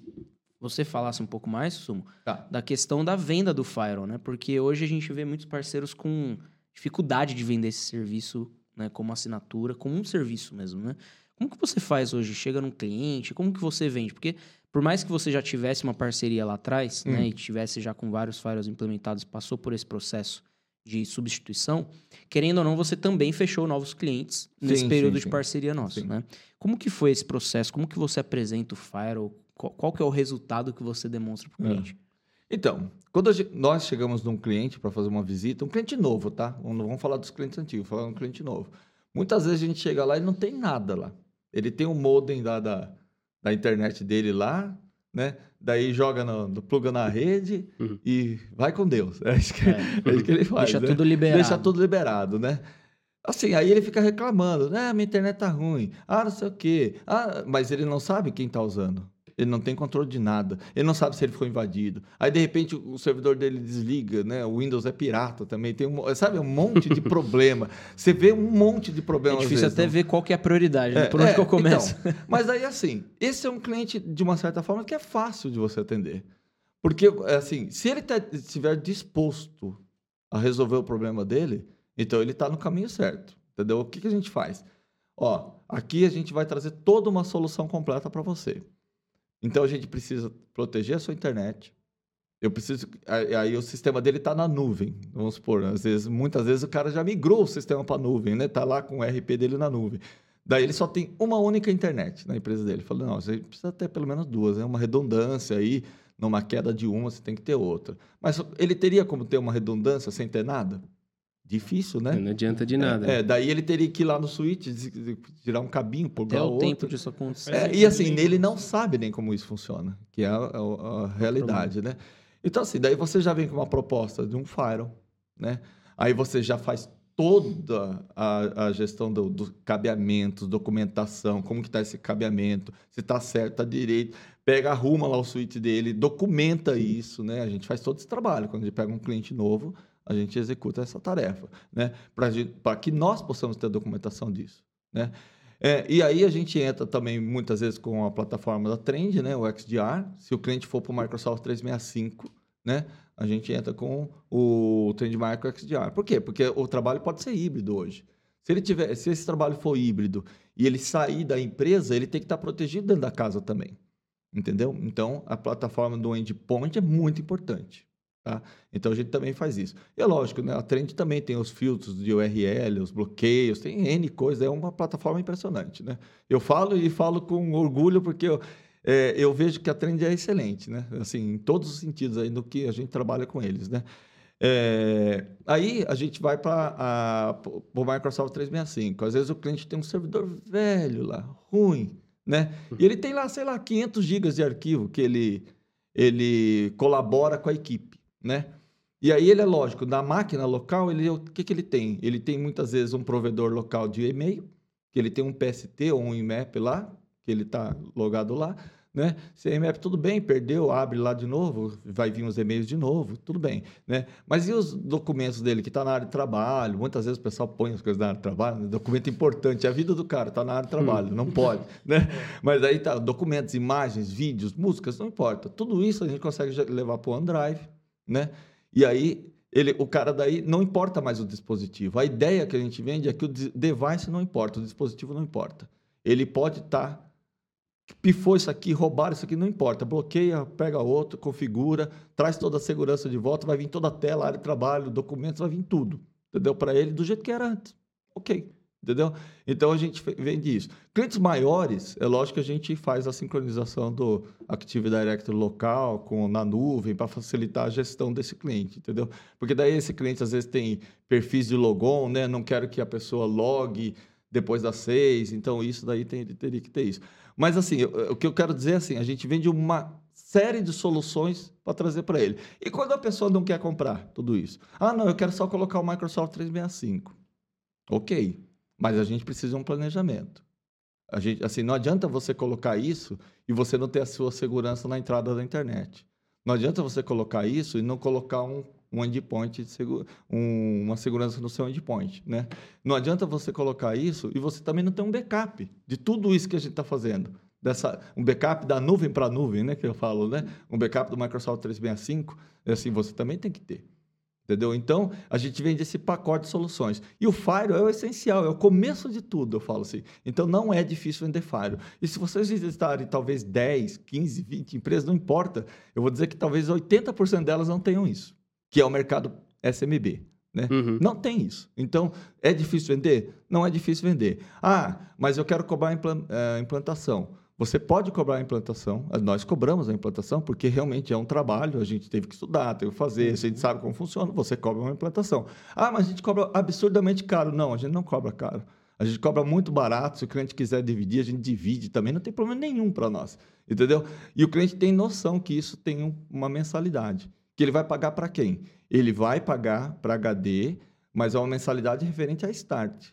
Speaker 4: você falasse um pouco mais, Sumo,
Speaker 2: Tá.
Speaker 4: da questão da venda do Firewall, né? Porque hoje a gente vê muitos parceiros com dificuldade de vender esse serviço, né? Como assinatura, como um serviço mesmo, né? Como que você faz hoje? Chega num cliente, como que você vende? Porque por mais que você já tivesse uma parceria lá atrás, né?
Speaker 2: Hum.
Speaker 4: E tivesse já com vários firewalls implementados, passou por esse processo de substituição, querendo ou não, você também fechou novos clientes nesse
Speaker 2: Sim,
Speaker 4: período
Speaker 2: sim,
Speaker 4: de
Speaker 2: sim.
Speaker 4: parceria nosso, né? Como que foi esse processo? Como que você apresenta o firewall? Qual, qual que é o resultado que você demonstra para o
Speaker 2: É.
Speaker 4: cliente?
Speaker 2: Então, quando nós chegamos num cliente para fazer uma visita, um cliente novo, tá? Não vamos falar dos clientes antigos, vamos falar de um cliente novo. Muitas vezes a gente chega lá e não tem nada lá. Ele tem um modem da, da, da internet dele lá, né? Daí joga no, no- pluga na rede
Speaker 1: Uhum.
Speaker 2: e vai com Deus. *laughs* É isso que,
Speaker 4: É.
Speaker 2: é isso que ele faz.
Speaker 4: Deixa
Speaker 2: né?
Speaker 4: tudo liberado.
Speaker 2: Deixa tudo liberado, né? Assim, aí ele fica reclamando, né? Minha internet tá ruim. Ah, não sei o quê. Ah, mas ele não sabe quem tá usando. Ele não tem controle de nada. Ele não sabe se ele foi invadido. Aí, de repente, o servidor dele desliga, né? O Windows é pirata também. Tem um, sabe, um monte de *laughs* problema. Você vê um monte de
Speaker 4: É
Speaker 2: problema. às
Speaker 4: difícil
Speaker 2: vezes,
Speaker 4: até
Speaker 2: não-
Speaker 4: ver qual que é a prioridade, né?
Speaker 2: É,
Speaker 4: Por onde
Speaker 2: é,
Speaker 4: que eu começo?
Speaker 2: então, mas aí, assim, esse é um cliente, de uma certa forma, que é fácil de você atender. Porque, assim, se ele tá- estiver disposto a resolver o problema dele, então ele está no caminho certo. Entendeu? O que, que a gente faz? Ó, aqui a gente vai trazer toda uma solução completa para você. Então a gente precisa proteger a sua internet. Eu preciso. Aí o sistema dele está na nuvem. Vamos supor, às vezes, muitas vezes o cara já migrou o sistema para a nuvem, né? Tá lá com o RP dele na nuvem. Daí ele só tem uma única internet na empresa dele. Falou, não, você precisa ter pelo menos duas, é uma redundância aí. Numa queda de uma, você tem que ter outra. Mas ele teria como ter uma redundância sem ter nada? Difícil, né?
Speaker 1: Não adianta de nada.
Speaker 2: É, daí ele teria que ir lá no des- tirar um cabinho, pôr
Speaker 4: Até o
Speaker 2: outro.
Speaker 4: tempo disso acontecer.
Speaker 2: É, e assim, nele não sabe nem como isso funciona, que é a, a- a realidade, né? Então, assim, daí você já vem com uma proposta de um firewall, né? Aí você já faz toda a, a gestão do, do cabeamento, documentação, como que está esse cabeamento, se está certo, está direito, pega, arruma lá o suíte dele, documenta isso, né? A gente faz todo esse trabalho. Quando a gente pega um cliente novo, a gente executa essa tarefa, né? Para que nós possamos ter documentação disso, né? É, e aí a gente entra também muitas vezes com a plataforma da Trend, né, o XDR. Se o cliente for para o Microsoft 365, né, a gente entra com o Trend Micro XDR. Por quê? Porque o trabalho pode ser híbrido hoje. Se ele tiver, se esse trabalho for híbrido e ele sair da empresa, ele tem que estar protegido dentro da casa também. Entendeu? Então, a plataforma do endpoint é muito importante. Tá? Então, a gente também faz isso. E é lógico, né? a Trend também tem os filtros de URL, os bloqueios, tem N coisas. É uma plataforma impressionante. Né? Eu falo e falo com orgulho porque eu, é, eu vejo que a Trend é excelente, né? assim, em todos os sentidos aí no que a gente trabalha com eles. Né? É, aí a gente vai para o Microsoft 365. Às vezes o cliente tem um servidor velho lá, ruim, né? E ele tem lá, sei lá, 500 gigas de arquivo que ele, ele colabora com a equipe, né? E aí ele é lógico, na máquina local, ele, o que, que ele tem? Ele tem muitas vezes um provedor local de e-mail, que ele tem um PST ou um IMAP lá, que ele está logado lá, né? CMF, tudo bem, perdeu, abre lá de novo, vai vir os e-mails de novo, tudo bem. Né? Mas e os documentos dele que está na área de trabalho? Muitas vezes o pessoal põe as coisas na área de trabalho, né? documento importante, é a vida do cara está na área de trabalho, não pode. *laughs* Né? Mas aí tá, documentos, imagens, vídeos, músicas, não importa. Tudo isso a gente consegue levar para o OneDrive, né? E aí ele, o cara daí não importa mais o dispositivo. A ideia que a gente vende é que o device não importa, o dispositivo não importa. Ele pode estar tá pifou isso aqui, roubaram isso aqui, não importa. Bloqueia, pega outro, configura, traz toda a segurança de volta, vai vir toda a tela, área de trabalho, documentos, vai vir tudo. Entendeu? Para ele do jeito que era antes. Ok. Entendeu? Então a gente vende isso. Clientes maiores, é lógico que a gente faz a sincronização do Active Directory local com na nuvem para facilitar a gestão desse cliente, entendeu? Porque daí esse cliente às vezes tem perfis de logon, né? Não quero que a pessoa logue depois das seis, então isso daí tem, teria que ter isso. Mas assim, eu, o que eu quero dizer é assim, a gente vende uma série de soluções para trazer para ele. E quando a pessoa não quer comprar tudo isso? Ah, não, eu quero só colocar o Microsoft 365. Ok, mas a gente precisa de um planejamento. A gente, assim, não adianta você colocar isso e você não ter a sua segurança na entrada da internet. Não adianta você colocar isso e não colocar um um endpoint, um, uma segurança no seu endpoint. Né? Não adianta você colocar isso e você também não tem um backup de tudo isso que a gente está fazendo. Dessa, um backup da nuvem para nuvem, né, que eu falo, né? Um backup do Microsoft 365, assim, você também tem que ter. Entendeu? Então, a gente vende esse pacote de soluções. E o Fire é o essencial, é o começo de tudo, eu falo assim. Então, não é difícil vender Fire. E se vocês visitarem talvez 10, 15, 20 empresas, não importa, eu vou dizer que talvez 80% delas não tenham isso que é o mercado SMB. Né? Uhum. Não tem isso. Então, é difícil vender? Não é difícil vender. Ah, mas eu quero cobrar a eh, implantação. Você pode cobrar a implantação, nós cobramos a implantação, porque realmente é um trabalho, a gente teve que estudar, teve que fazer, a gente sabe como funciona, você cobra uma implantação. Ah, mas a gente cobra absurdamente caro. Não, a gente não cobra caro. A gente cobra muito barato, se o cliente quiser dividir, a gente divide também, não tem problema nenhum para nós, entendeu? E o cliente tem noção que isso tem uma mensalidade que ele vai pagar para quem? Ele vai pagar para HD, mas é uma mensalidade referente à Start.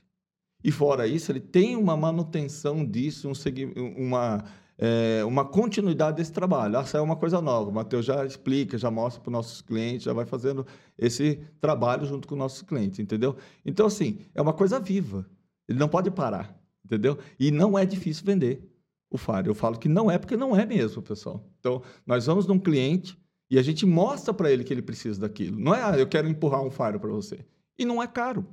Speaker 2: E fora isso, ele tem uma manutenção disso, um, uma, é, uma continuidade desse trabalho. Essa é uma coisa nova. O Matheus já explica, já mostra para os nossos clientes, já vai fazendo esse trabalho junto com os nossos clientes, entendeu? Então, assim, é uma coisa viva. Ele não pode parar, entendeu? E não é difícil vender o Fire. Eu falo que não é porque não é mesmo, pessoal. Então, nós vamos num cliente e a gente mostra para ele que ele precisa daquilo. Não é, ah, eu quero empurrar um Fire para você. E não é caro.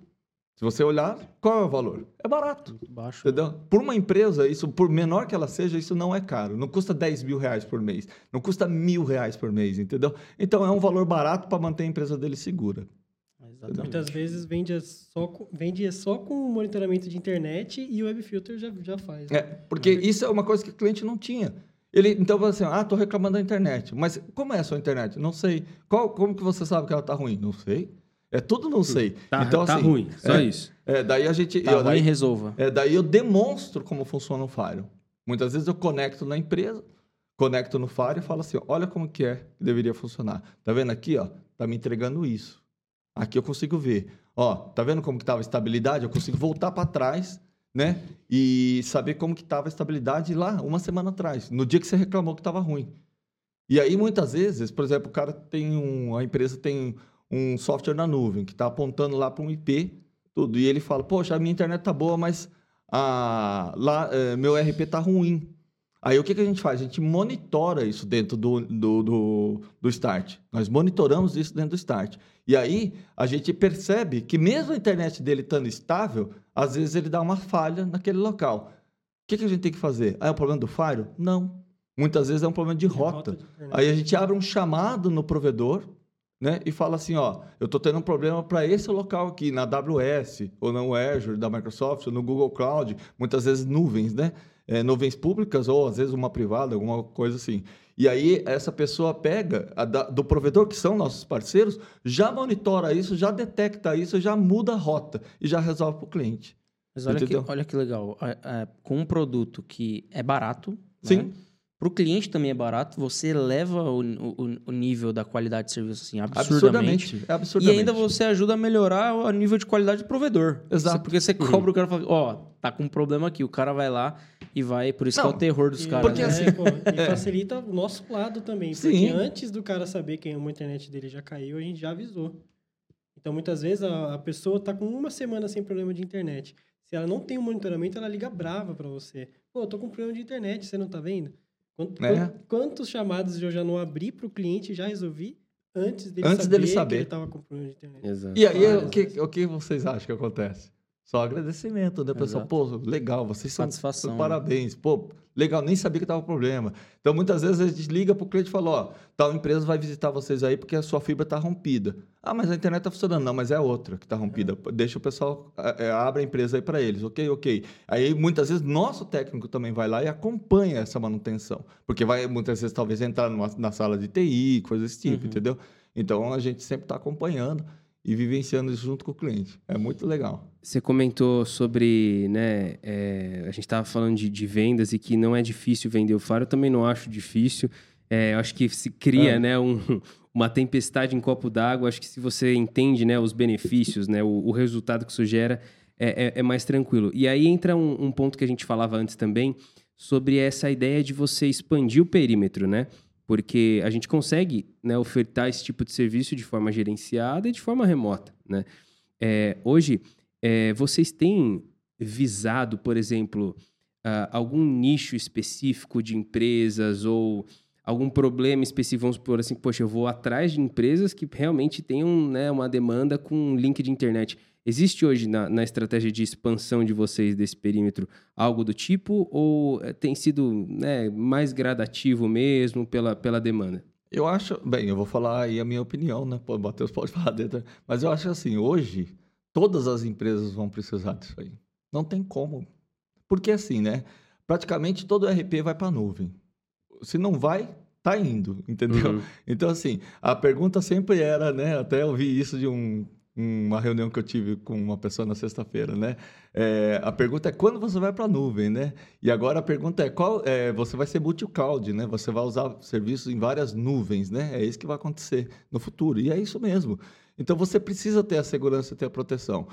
Speaker 2: Se você olhar, qual é o valor? É barato. Muito baixo. Entendeu? Por uma empresa, isso, por menor que ela seja, isso não é caro. Não custa 10 mil reais por mês. Não custa mil reais por mês, entendeu? Então é um valor barato para manter a empresa dele segura.
Speaker 3: Exatamente. Muitas vezes vende só, com, vende só com monitoramento de internet e o WebFilter já, já faz.
Speaker 2: Né? É, porque isso é uma coisa que o cliente não tinha. Ele então fala assim: "Ah, tô reclamando da internet". Mas como é a sua internet? Não sei. Qual, como que você sabe que ela tá ruim? Não sei. É tudo não sei.
Speaker 1: Tá,
Speaker 2: então,
Speaker 1: tá
Speaker 2: assim,
Speaker 1: ruim, só
Speaker 2: é,
Speaker 1: isso.
Speaker 2: É, daí a gente.
Speaker 4: Tá
Speaker 2: eu,
Speaker 4: ruim,
Speaker 2: daí,
Speaker 4: resolva.
Speaker 2: É, daí eu demonstro como funciona o Fire. Muitas vezes eu conecto na empresa, conecto no Fire e falo assim: olha como que é que deveria funcionar. Tá vendo aqui, ó? Tá me entregando isso. Aqui eu consigo ver. Ó, tá vendo como que tava a estabilidade? Eu consigo voltar para trás né? E saber como que estava a estabilidade lá uma semana atrás, no dia que você reclamou que estava ruim. E aí muitas vezes, por exemplo, o cara tem um, a empresa tem um software na nuvem que está apontando lá para um IP, tudo, e ele fala, poxa, a minha internet tá boa, mas ah, lá, eh, meu RP está ruim. Aí o que, que a gente faz? A gente monitora isso dentro do, do, do, do Start. Nós monitoramos isso dentro do Start. E aí a gente percebe que mesmo a internet dele estando estável, às vezes ele dá uma falha naquele local. O que, que a gente tem que fazer? Ah, é um problema do Fire? Não. Muitas vezes é um problema de rota.
Speaker 3: de internet.
Speaker 2: Aí a gente abre um chamado no provedor, né? E fala assim, ó, eu estou tendo um problema para esse local aqui, na AWS, ou no Azure da Microsoft, ou no Google Cloud, muitas vezes nuvens, né? É, nuvens públicas, ou às vezes uma privada, alguma coisa assim. E aí essa pessoa pega da- do provedor, que são nossos parceiros, já monitora isso, já detecta isso, já muda a rota e já resolve para o cliente.
Speaker 4: Mas olha que, olha que legal. É, é, com um produto que é barato,
Speaker 2: Sim.
Speaker 4: Para o cliente também é barato, você eleva o, o, o nível da qualidade de serviço assim, absurdamente.
Speaker 2: Absurdamente.
Speaker 4: E
Speaker 2: absurdamente.
Speaker 4: ainda você ajuda a melhorar o nível de qualidade do provedor.
Speaker 2: Exato.
Speaker 4: Porque você cobra o cara e fala, ó, tá com um problema aqui. O cara vai lá e vai. Por isso
Speaker 2: Não,
Speaker 4: que é o terror dos
Speaker 3: E-
Speaker 4: caras.
Speaker 2: porque
Speaker 4: né?
Speaker 3: é,
Speaker 2: assim-
Speaker 3: pô, *laughs* e facilita o nosso lado também. Porque
Speaker 2: Sim.
Speaker 3: antes do cara saber que uma internet dele já caiu, a gente já avisou. Então, muitas vezes, a, a pessoa tá com uma semana sem problema de internet. Se ela não tem um monitoramento, ela liga brava para você. Pô, eu tô com problema de internet, você não tá vendo? Quanto-
Speaker 2: É.
Speaker 3: quant- Quantos chamados eu já não abri pro cliente e já resolvi antes dele
Speaker 2: Antes
Speaker 3: saber
Speaker 2: dele saber.
Speaker 3: que ele tava com problema de internet?
Speaker 1: Exato.
Speaker 2: E aí, o que, o que vocês acham que acontece? Só agradecimento, né, pessoal?
Speaker 4: Exato.
Speaker 2: Pô, legal, vocês são
Speaker 4: Satisfação, né?
Speaker 2: parabéns. Pô, legal, nem sabia que tava problema. Então, muitas vezes a gente liga pro cliente e fala, ó, tal empresa vai visitar vocês aí porque a sua fibra tá rompida. Ah, mas a internet tá funcionando. Não, mas é a outra que tá rompida. Deixa o pessoal, é, é, abre a empresa aí para eles. Ok, ok. Aí, muitas vezes, nosso técnico também vai lá e acompanha essa manutenção. Porque vai, muitas vezes, talvez entrar numa- na sala de TI, coisa desse tipo,
Speaker 4: Uhum.
Speaker 2: entendeu? Então, a gente sempre está acompanhando e vivenciando isso junto com o cliente. É muito legal.
Speaker 1: Você comentou sobre, né, é, a gente estava falando de, de vendas e que não é difícil vender o Faro. Eu também não acho difícil. É, eu acho que se cria,
Speaker 2: É.
Speaker 1: né, um- *laughs* uma tempestade em copo d'água. Acho que se você entende, né, os benefícios, né, o, o resultado que isso gera, é, é- é mais tranquilo. E aí entra um, um ponto que a gente falava antes também sobre essa ideia de você expandir o perímetro, né? Porque a gente consegue né, ofertar esse tipo de serviço de forma gerenciada e de forma remota, né? É, hoje, é, vocês têm visado, por exemplo, ah, algum nicho específico de empresas ou algum problema específico, vamos supor assim, poxa, eu vou atrás de empresas que realmente tenham né, uma demanda com link de internet. Existe hoje na, na estratégia de expansão de vocês desse perímetro algo do tipo ou eh, tem sido né, mais gradativo mesmo pela, pela demanda?
Speaker 2: Eu acho, bem, eu vou falar aí a minha opinião, né? Pô, o Matheus pode *laughs* falar dentro, mas eu acho assim, hoje todas as empresas vão precisar disso aí. Não tem como. Porque assim, né? Praticamente todo RP vai para a nuvem. Se não vai, tá indo, entendeu?
Speaker 1: Uhum.
Speaker 2: Então, assim, a pergunta sempre era, né? Até eu vi isso de um- uma reunião que eu tive com uma pessoa na sexta-feira, né? É, a pergunta é quando você vai para a nuvem, né? E agora a pergunta é qual é, você vai ser multi-cloud, né? Você vai usar serviços em várias nuvens, né? É isso que vai acontecer no futuro. E é isso mesmo. Então você precisa ter a segurança ter a proteção.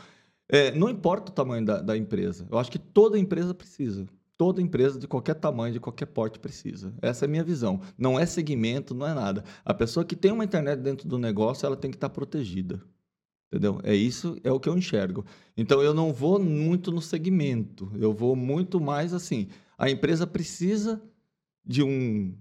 Speaker 2: É, não importa o tamanho da, da empresa. Eu acho que toda empresa precisa. Toda empresa de qualquer tamanho, de qualquer porte precisa. Essa é a minha visão. Não é segmento, não é nada. A pessoa que tem uma internet dentro do negócio, ela tem que estar protegida. Entendeu? É isso, é o que eu enxergo. Então eu não vou muito no segmento. Eu vou muito mais assim. A empresa precisa de um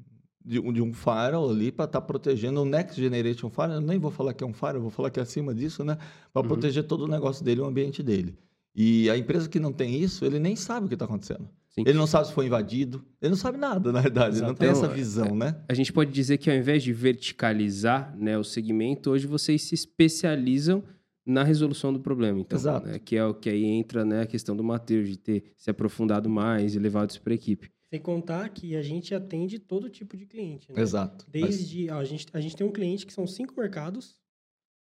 Speaker 2: de um, de um firewall ali para estar protegendo o Next Generation Firewall. Eu nem vou falar que é um firewall, vou falar que é acima disso, né? Para
Speaker 1: Uhum.
Speaker 2: proteger todo o negócio dele, o ambiente dele. E a empresa que não tem isso, ele nem sabe o que está acontecendo.
Speaker 1: Sim.
Speaker 2: Ele não sabe se foi invadido. Ele não sabe nada, na verdade. Ele não tem essa visão, né?
Speaker 1: A gente pode dizer que ao invés de verticalizar né, o segmento, hoje vocês se especializam na resolução do problema. Então,
Speaker 2: Exato.
Speaker 1: né, que é o que aí entra né, a questão do Matheus, de ter se aprofundado mais e levado isso para a equipe.
Speaker 3: Sem contar que a gente atende todo tipo de cliente. Né?
Speaker 2: Exato. Mas-
Speaker 3: Desde. ó, a, gente, a gente tem um cliente que são cinco mercados.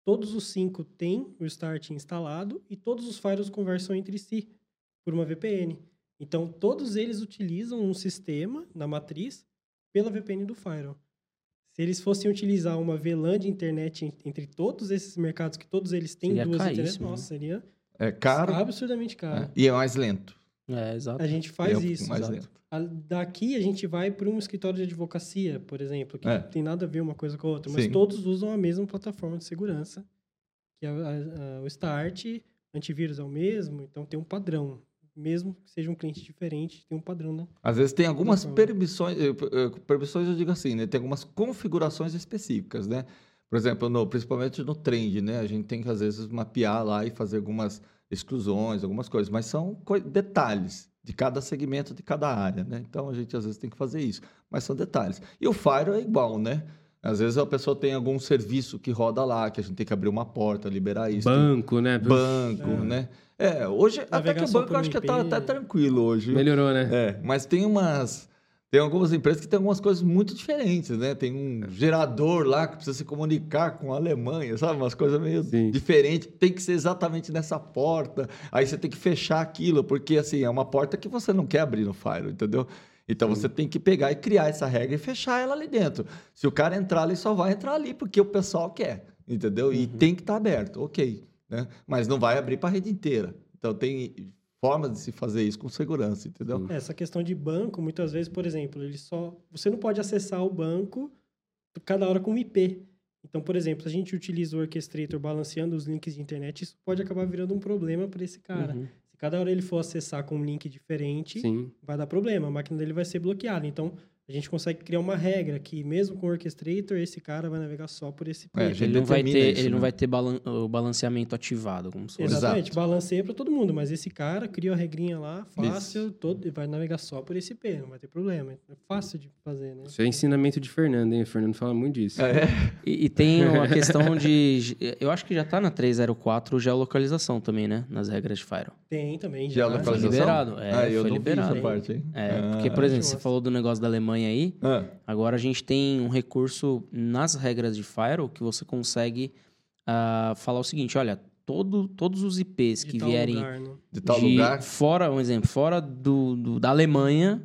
Speaker 3: Todos os cinco têm o Start instalado e todos os firewalls conversam entre si por uma VPN. Então, todos eles utilizam um sistema na matriz pela VPN do firewall. Se eles fossem utilizar uma VLAN de internet en- entre todos esses mercados, que todos eles têm
Speaker 4: Seria
Speaker 3: duas
Speaker 4: caríssimo,
Speaker 3: internet,
Speaker 4: né?
Speaker 3: nossa, seria
Speaker 2: é caro
Speaker 3: absurdamente caro.
Speaker 2: né? e é mais lento.
Speaker 4: É, exato.
Speaker 3: A gente
Speaker 2: É
Speaker 3: faz
Speaker 2: um pouco
Speaker 3: isso.
Speaker 2: mais
Speaker 4: exato.
Speaker 2: lento.
Speaker 3: A- Daqui a gente vai para um escritório de advocacia, por exemplo, que
Speaker 2: É.
Speaker 3: não tem nada a ver uma coisa com a outra, mas
Speaker 2: Sim.
Speaker 3: todos usam a mesma plataforma de segurança, que é a- a- a- o Start, antivírus é o mesmo, então tem um padrão mesmo que seja um cliente diferente, tem um padrão, né?
Speaker 2: Às vezes tem algumas permissões, permissões eu digo assim, né? Tem algumas configurações específicas, né? Por exemplo, no- principalmente no trend, né? A gente tem que às vezes mapear lá e fazer algumas exclusões, algumas coisas, mas são coi- detalhes de cada segmento, de cada área, né? Então a gente às vezes tem que fazer isso, mas são detalhes. E o Fire é igual, né? Às vezes a pessoa tem algum serviço que roda lá, que a gente tem que abrir uma porta, liberar isso.
Speaker 1: Banco, né?
Speaker 2: Banco,
Speaker 3: É.
Speaker 2: né? É, hoje até que o banco eu acho que tá até tranquilo hoje.
Speaker 1: Melhorou, né?
Speaker 2: É, mas tem umas. Tem algumas empresas que tem algumas coisas muito diferentes, né? Tem um gerador lá que precisa se comunicar com a Alemanha, sabe? Umas coisas meio
Speaker 1: Sim.
Speaker 2: diferentes. Tem que ser exatamente nessa porta. Aí você tem que fechar aquilo, porque assim, é uma porta que você não quer abrir no Fire, entendeu? Então você tem que pegar e criar essa regra e fechar ela ali dentro. Se o cara entrar ali, só vai entrar ali porque o pessoal quer, entendeu? E tem que estar aberto, ok. Né? Mas não vai abrir para a rede inteira. Então tem formas de se fazer isso com segurança, entendeu?
Speaker 1: Sim.
Speaker 3: Essa questão de banco, muitas vezes, por exemplo, ele só. Você não pode acessar o banco cada hora com um IP. Então, por exemplo, se a gente utiliza o Orchestrator balanceando os links de internet, isso pode acabar virando um problema para esse cara.
Speaker 1: Uhum.
Speaker 3: Se cada hora ele for acessar com um link diferente,
Speaker 1: Sim.
Speaker 3: vai dar problema, a máquina dele vai ser bloqueada. Então, a gente consegue criar uma regra que, mesmo com o Orchestrator, esse cara vai navegar só por esse IP.
Speaker 2: É,
Speaker 4: Ele não vai ter,
Speaker 2: isso,
Speaker 4: ele não
Speaker 2: né?
Speaker 4: vai ter balan- o balanceamento ativado, como se fosse.
Speaker 2: Exato.
Speaker 3: Exatamente, balanceia para todo mundo, mas esse cara cria a regrinha lá, fácil, todo, e vai navegar só por esse IP, não vai ter problema. É fácil de fazer, né?
Speaker 1: Isso é ensinamento de Fernando, hein? O Fernando fala muito disso.
Speaker 2: É, *laughs*
Speaker 4: E, e tem a *laughs* questão de. Eu acho que já tá na 304 geolocalização também, né? Nas regras de Firewall.
Speaker 3: Tem também, já.
Speaker 2: geolocalização?
Speaker 4: Foi liberado, é,
Speaker 2: ah, eu
Speaker 4: foi
Speaker 2: não
Speaker 4: liberado.
Speaker 2: essa parte, hein?
Speaker 4: É,
Speaker 2: Ah,
Speaker 4: porque, por exemplo, você falou do negócio da Alemanha aí.
Speaker 2: ah,
Speaker 4: Agora a gente tem um recurso nas regras de Firewall que você consegue ah, falar o seguinte: olha, todo, todos os IPs
Speaker 3: de
Speaker 4: que
Speaker 3: tal
Speaker 4: vierem
Speaker 3: lugar, né?
Speaker 2: de tal
Speaker 4: de
Speaker 2: lugar.
Speaker 4: fora, um exemplo, fora do, do- da Alemanha,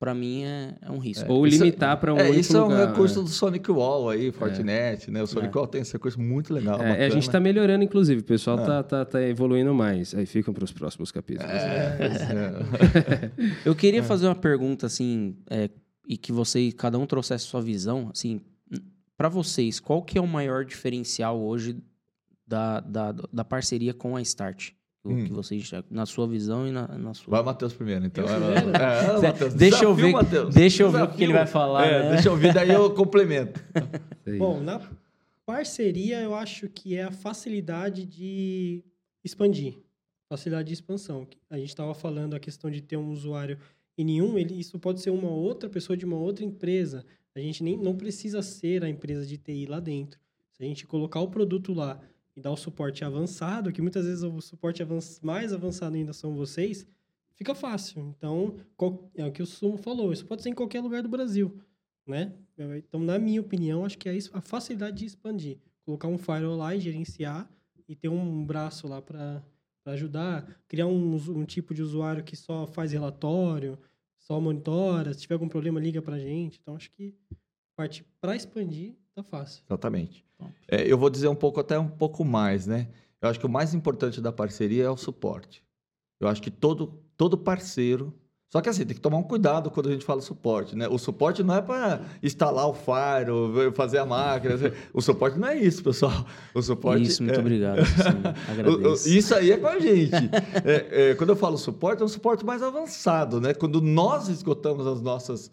Speaker 4: pra mim é, é um risco.
Speaker 1: Ou
Speaker 2: Isso-
Speaker 1: limitar para um
Speaker 2: É, isso é um
Speaker 1: lugar,
Speaker 2: recurso
Speaker 1: né?
Speaker 2: do Sonic Wall aí, Fortinet, né? O Sonic
Speaker 4: É.
Speaker 2: Wall tem esse recurso muito legal.
Speaker 1: É, a gente
Speaker 2: bacana.
Speaker 1: tá melhorando, inclusive. O pessoal
Speaker 2: Ah.
Speaker 1: tá, tá, tá evoluindo mais. Aí ficam para os próximos capítulos.
Speaker 2: É, é. *laughs*
Speaker 4: Eu queria fazer uma pergunta assim, é, e que vocês, cada um trouxesse sua visão, assim, pra vocês, qual que é o maior diferencial hoje da, da, da parceria com a Start? O
Speaker 2: Hum.
Speaker 4: que vocês, na sua visão e na, na sua.
Speaker 2: Vai o Matheus primeiro, então.
Speaker 3: Eu
Speaker 2: Vai,
Speaker 3: primeiro?
Speaker 2: vai, vai. É, Matheus,
Speaker 4: Deixa eu
Speaker 2: desafio,
Speaker 4: ver-
Speaker 2: Matheus.
Speaker 4: deixa eu ver o que
Speaker 2: Desafio.
Speaker 4: ele vai falar,
Speaker 2: É,
Speaker 4: né?
Speaker 2: Deixa eu ver, daí eu complemento. *laughs*
Speaker 3: Bom, na parceria, eu acho que é a facilidade de expandir. Facilidade de expansão. A gente estava falando a questão de ter um usuário e nenhum, ele, isso pode ser uma outra pessoa de uma outra empresa. A gente nem não precisa ser a empresa de TI lá dentro. Se a gente colocar o produto lá e dar o suporte avançado, que muitas vezes o suporte avan- mais avançado ainda são vocês, fica fácil. Então, qual- é o que o Sumo falou, isso pode ser em qualquer lugar do Brasil, né? Então, na minha opinião, acho que é isso, a facilidade de expandir. Colocar um firewall lá e gerenciar e ter um braço lá para ajudar, criar um, um tipo de usuário que só faz relatório, só monitora, se tiver algum problema, liga pra gente. Então, acho que parte para expandir tá fácil.
Speaker 2: Exatamente. É, eu vou dizer um pouco, até um pouco mais, né? Eu acho que o mais importante da parceria é o suporte. Eu acho que todo, todo parceiro. Só que assim, tem que tomar um cuidado quando a gente fala suporte, né? O suporte não é para instalar o Fire, fazer a máquina. O suporte não é isso, pessoal. O suporte.
Speaker 4: Isso, muito
Speaker 2: é-
Speaker 4: obrigado. *laughs* Agradeço.
Speaker 2: Isso aí é com a gente. É, é, quando eu falo suporte, é um suporte mais avançado, né? Quando nós esgotamos as nossas,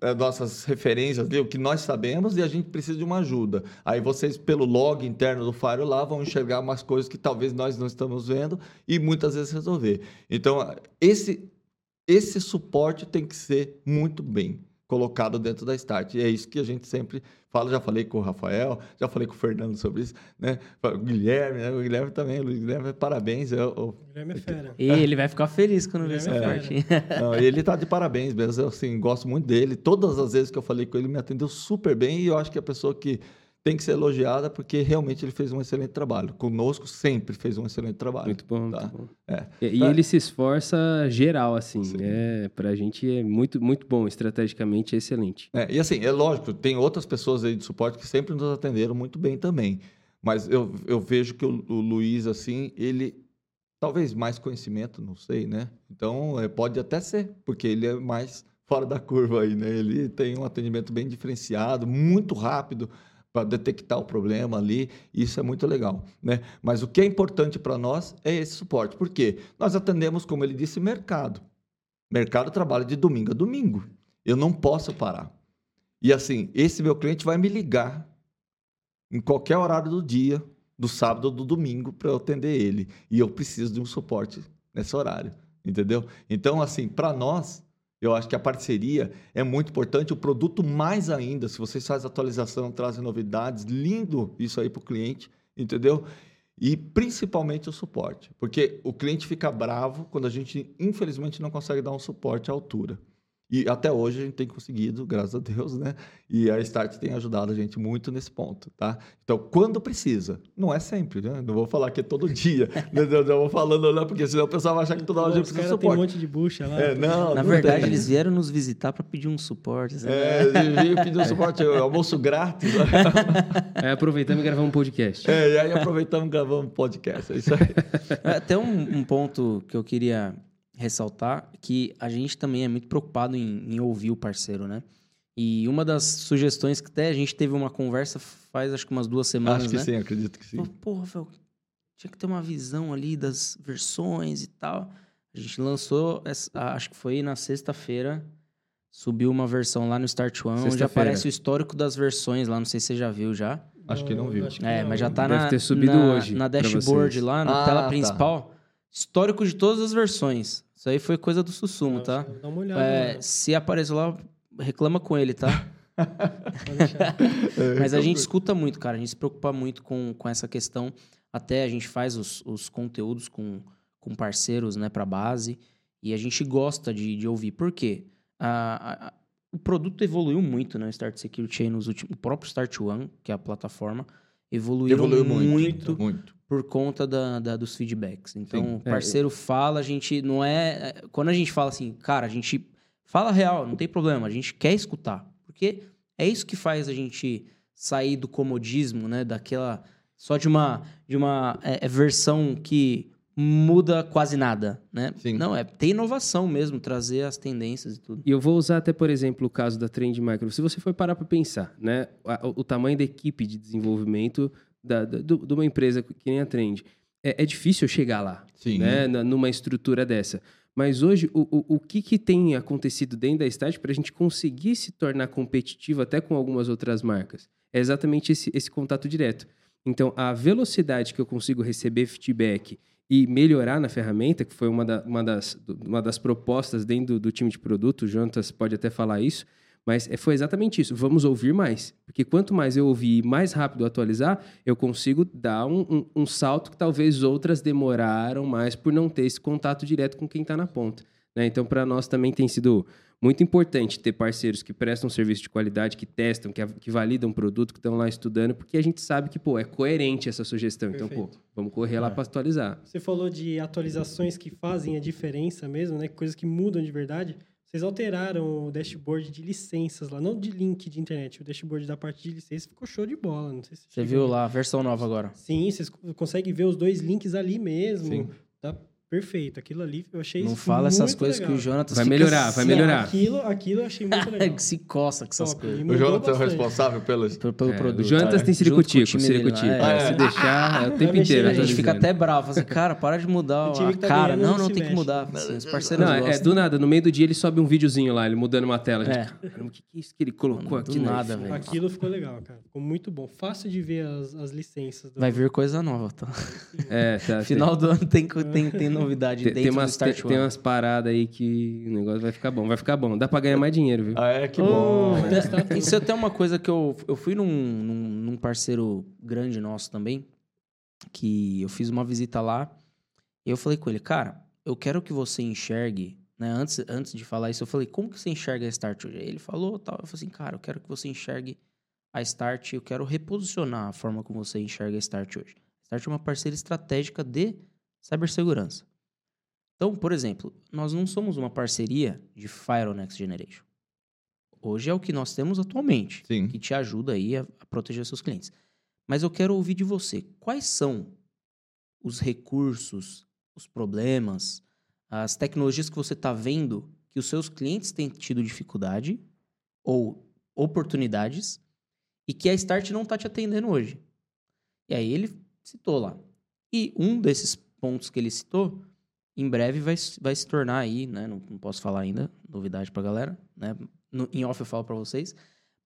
Speaker 2: as nossas referências, ali, o que nós sabemos, e a gente precisa de uma ajuda. Aí vocês, pelo log interno do Fire lá, vão enxergar umas coisas que talvez nós não estamos vendo e muitas vezes resolver. Então, esse, esse suporte tem que ser muito bem colocado dentro da Start. E é isso que a gente sempre fala. Já falei com o Rafael, já falei com o Fernando sobre isso, né? O Guilherme, né? O Guilherme também. O Guilherme, parabéns. Eu, eu-
Speaker 3: Guilherme é fera.
Speaker 4: E ele vai ficar feliz quando ver essa
Speaker 3: é
Speaker 4: parte.
Speaker 2: não, ele tá de parabéns mesmo. Eu, assim, gosto muito dele. Todas as vezes que eu falei com ele, me atendeu super bem. E eu acho que é a pessoa que tem que ser elogiada porque realmente ele fez um excelente trabalho. Conosco sempre fez um excelente trabalho.
Speaker 1: Muito bom,
Speaker 2: Tá.
Speaker 1: muito bom.
Speaker 2: É.
Speaker 1: E,
Speaker 2: Tá.
Speaker 1: ele se esforça geral, assim.
Speaker 2: Sim.
Speaker 1: É, pra gente é muito, muito bom. Estrategicamente é excelente.
Speaker 2: É, e assim, é lógico, tem outras pessoas aí de suporte que sempre nos atenderam muito bem também. Mas eu, eu vejo que o, o Luiz, assim, ele. Talvez mais conhecimento, não sei, né? Então, é, pode até ser, porque ele é mais fora da curva aí, né? Ele tem um atendimento bem diferenciado, muito rápido para detectar o problema ali, isso é muito legal, né? Mas o que é importante para nós é esse suporte, porque nós atendemos, como ele disse, mercado. Mercado trabalha de domingo a domingo. Eu não posso parar. E assim, esse meu cliente vai me ligar em qualquer horário do dia, do sábado ou do domingo, para eu atender ele. E eu preciso de um suporte nesse horário, entendeu? Então, assim, para nós, eu acho que a parceria é muito importante. O produto, mais ainda, se vocês fazem atualização, trazem novidades, lindo isso aí para o cliente, entendeu? E principalmente o suporte, porque o cliente fica bravo quando a gente, infelizmente, não consegue dar um suporte à altura. E até hoje a gente tem conseguido, graças a Deus, né? E a Start tem ajudado a gente muito nesse ponto, tá? Então, quando precisa, não é sempre, né? Não vou falar que é todo *laughs* dia, né? eu vou falando, não, porque senão o pessoal vai achar que toda hora a gente precisa de suporte.
Speaker 3: tem um monte de bucha lá.
Speaker 2: É, não,
Speaker 4: Na
Speaker 2: não
Speaker 4: verdade,
Speaker 2: tem.
Speaker 4: eles vieram nos visitar para pedir um suporte. sabe?
Speaker 2: É, ele veio pedir um suporte, almoço grátis. né?
Speaker 1: Aí *laughs* aproveitamos e gravamos um podcast.
Speaker 2: É, e aí aproveitamos e gravamos um podcast, é isso aí. *laughs*
Speaker 4: É, Até um, um ponto que eu queria ressaltar, que a gente também é muito preocupado em, em ouvir o parceiro, né? E uma das sugestões que até a gente teve uma conversa faz acho que umas duas semanas,
Speaker 2: Acho que
Speaker 4: né?
Speaker 2: sim, acredito que sim.
Speaker 4: Porra, velho, tinha que ter uma visão ali das versões e tal. A gente lançou, essa- acho que foi na sexta-feira, subiu uma versão lá no Start One, onde
Speaker 1: Sexta-feira.
Speaker 4: aparece o histórico das versões lá, não sei se você já viu já.
Speaker 2: Acho que não viu.
Speaker 3: acho que
Speaker 4: É,
Speaker 3: não.
Speaker 4: mas já tá
Speaker 1: Deve
Speaker 4: na,
Speaker 1: ter subido
Speaker 4: na,
Speaker 1: hoje
Speaker 4: na dashboard lá, na
Speaker 2: Ah,
Speaker 4: tela
Speaker 2: tá.
Speaker 4: Histórico de todas as versões. Isso aí foi coisa do Sussumo, tá?
Speaker 3: Dá uma olhada.
Speaker 4: É,
Speaker 3: lá.
Speaker 4: se apareceu lá, reclama com ele, tá? *laughs* Mas a gente escuta muito, cara. A gente se preocupa muito com, com essa questão. Até a gente faz os, os conteúdos com, com parceiros, né, pra base. E a gente gosta de, de ouvir. Por quê? A- a- o produto evoluiu muito, né? Start Security aí nos últimos... O próprio Start One, que é a plataforma, evoluiu,
Speaker 2: Evoluiu
Speaker 4: muito,
Speaker 2: muito. Muito.
Speaker 4: por conta da, da- dos feedbacks. Então,
Speaker 2: Sim.
Speaker 4: o parceiro fala, a gente não é... é, Quando a gente fala assim, cara, a gente fala real, não tem problema, a gente quer escutar. Porque é isso que faz a gente sair do comodismo, né? Daquela... Só de uma, de uma é, é, versão que muda quase nada, né?
Speaker 2: Sim.
Speaker 4: Não, é ter inovação mesmo, trazer as tendências e tudo.
Speaker 1: E eu vou usar até, por exemplo, o caso da Trend Micro. Se você for parar para pensar, né, o, o tamanho da equipe de desenvolvimento da, da- do- de uma empresa que nem a Trend, é, é difícil chegar lá,
Speaker 2: Sim.
Speaker 1: né, numa estrutura dessa. Mas hoje, o, o, o que, que tem acontecido dentro da Start para a gente conseguir se tornar competitivo até com algumas outras marcas? É exatamente esse, esse contato direto. Então, a velocidade que eu consigo receber feedback e melhorar na ferramenta, que foi uma, da- uma das, uma das propostas dentro do, do time de produto, o Jonas pode até falar isso, mas é- foi exatamente isso. Vamos ouvir mais. Porque quanto mais eu ouvir e mais rápido atualizar, eu consigo dar um, um- um salto que talvez outras demoraram mais por não ter esse contato direto com quem está na ponta. né? Então, para nós também tem sido muito importante ter parceiros que prestam serviço de qualidade, que testam, que, que validam o produto, que estão lá estudando, porque a gente sabe que, pô, é coerente essa sugestão. Então, pô,
Speaker 3: Perfeito.
Speaker 1: vamos correr lá
Speaker 4: É.
Speaker 1: para atualizar.
Speaker 3: Você falou de atualizações que fazem a diferença mesmo, né? Coisas que mudam de verdade. Vocês alteraram o dashboard de licenças lá, não de link de internet. O dashboard da parte de licença ficou show de bola. Não sei se
Speaker 4: Você viu lá a versão nova agora?
Speaker 3: Sim, vocês co- conseguem ver os dois links ali mesmo.
Speaker 2: Sim.
Speaker 3: Tá perfeito. Aquilo ali eu achei
Speaker 4: Não fala essas coisas que
Speaker 3: legal.
Speaker 4: o Jonathan
Speaker 1: Vai melhorar, vai melhorar.
Speaker 3: Aquilo, aquilo eu achei muito *laughs* legal.
Speaker 4: se coça com essas
Speaker 3: Top,
Speaker 4: coisas.
Speaker 2: O Jonathan é o responsável pelos.
Speaker 4: Pelo, pelo
Speaker 1: É,
Speaker 4: produto.
Speaker 1: o Jonatas
Speaker 2: é.
Speaker 1: tem
Speaker 4: Junto com o
Speaker 1: ciricutico,
Speaker 4: time dele lá,
Speaker 1: ciricutico.
Speaker 4: é.
Speaker 1: É, Se deixar, é o *laughs* tempo inteiro.
Speaker 4: A gente fica até bravo, assim, cara, para de mudar
Speaker 3: O time
Speaker 4: a
Speaker 3: que tá
Speaker 4: cara. Não,
Speaker 3: não
Speaker 4: tem que mudar. Assim, os parceiros
Speaker 1: Não, é, do nada. No meio do dia ele sobe um videozinho lá, ele mudando uma tela.
Speaker 4: É.
Speaker 1: Caramba, o que, que é isso que ele colocou
Speaker 4: Do
Speaker 1: aqui? né?
Speaker 4: nada, velho.
Speaker 3: Aquilo ficou legal, cara. Ficou muito bom. Fácil de ver as, as licenças. do-
Speaker 4: Vai vir coisa nova, tá?
Speaker 1: É, tá. *laughs*
Speaker 4: Final do ano tem, tem novidade
Speaker 1: tem,
Speaker 4: dentro
Speaker 1: tem,
Speaker 4: do
Speaker 1: umas, tem,
Speaker 4: Start
Speaker 1: tem
Speaker 4: One.
Speaker 1: umas paradas aí que o negócio vai ficar bom. Vai ficar bom. Dá pra ganhar mais dinheiro, viu?
Speaker 2: Ah, é, que
Speaker 3: Oh,
Speaker 2: bom.
Speaker 3: tudo. *laughs*
Speaker 4: Isso é até uma coisa que eu, eu fui num, num, num parceiro grande nosso também, que eu fiz uma visita lá, e eu falei com ele, cara, eu quero que você enxergue, né, antes, antes de falar isso, eu falei, como que você enxerga a Start hoje? Aí ele falou tal, eu falei assim, cara, eu quero que você enxergue a Start, eu quero reposicionar a forma como você enxerga a Start hoje. A Start é uma parceira estratégica de cibersegurança. Então, por exemplo, nós não somos uma parceria de Firewall Next Generation. Hoje é o que nós temos atualmente,
Speaker 2: Sim.
Speaker 4: que te ajuda aí a, a proteger seus clientes. Mas eu quero ouvir de você, quais são os recursos, os problemas, as tecnologias que você está vendo que os seus clientes têm tido dificuldade ou oportunidades e que a Start não está te atendendo hoje. E aí ele citou lá. E um desses pontos que ele citou, em breve vai, vai se tornar aí, né? Não, não posso falar ainda, novidade pra galera, né? No, em off eu falo para vocês,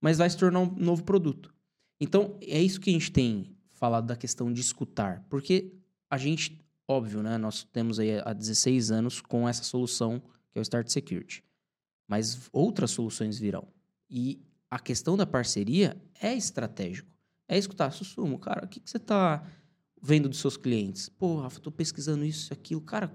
Speaker 4: mas vai se tornar um novo produto. Então, é isso que a gente tem falado da questão de escutar, porque a gente, óbvio, né? Nós temos aí há 16 anos com essa solução que é o Start Security. Mas outras soluções virão. E a questão da parceria é estratégico. É escutar, Sussumo, cara, o que, que você está vendo dos seus clientes? Pô, Rafa, tô pesquisando isso, aquilo. Cara,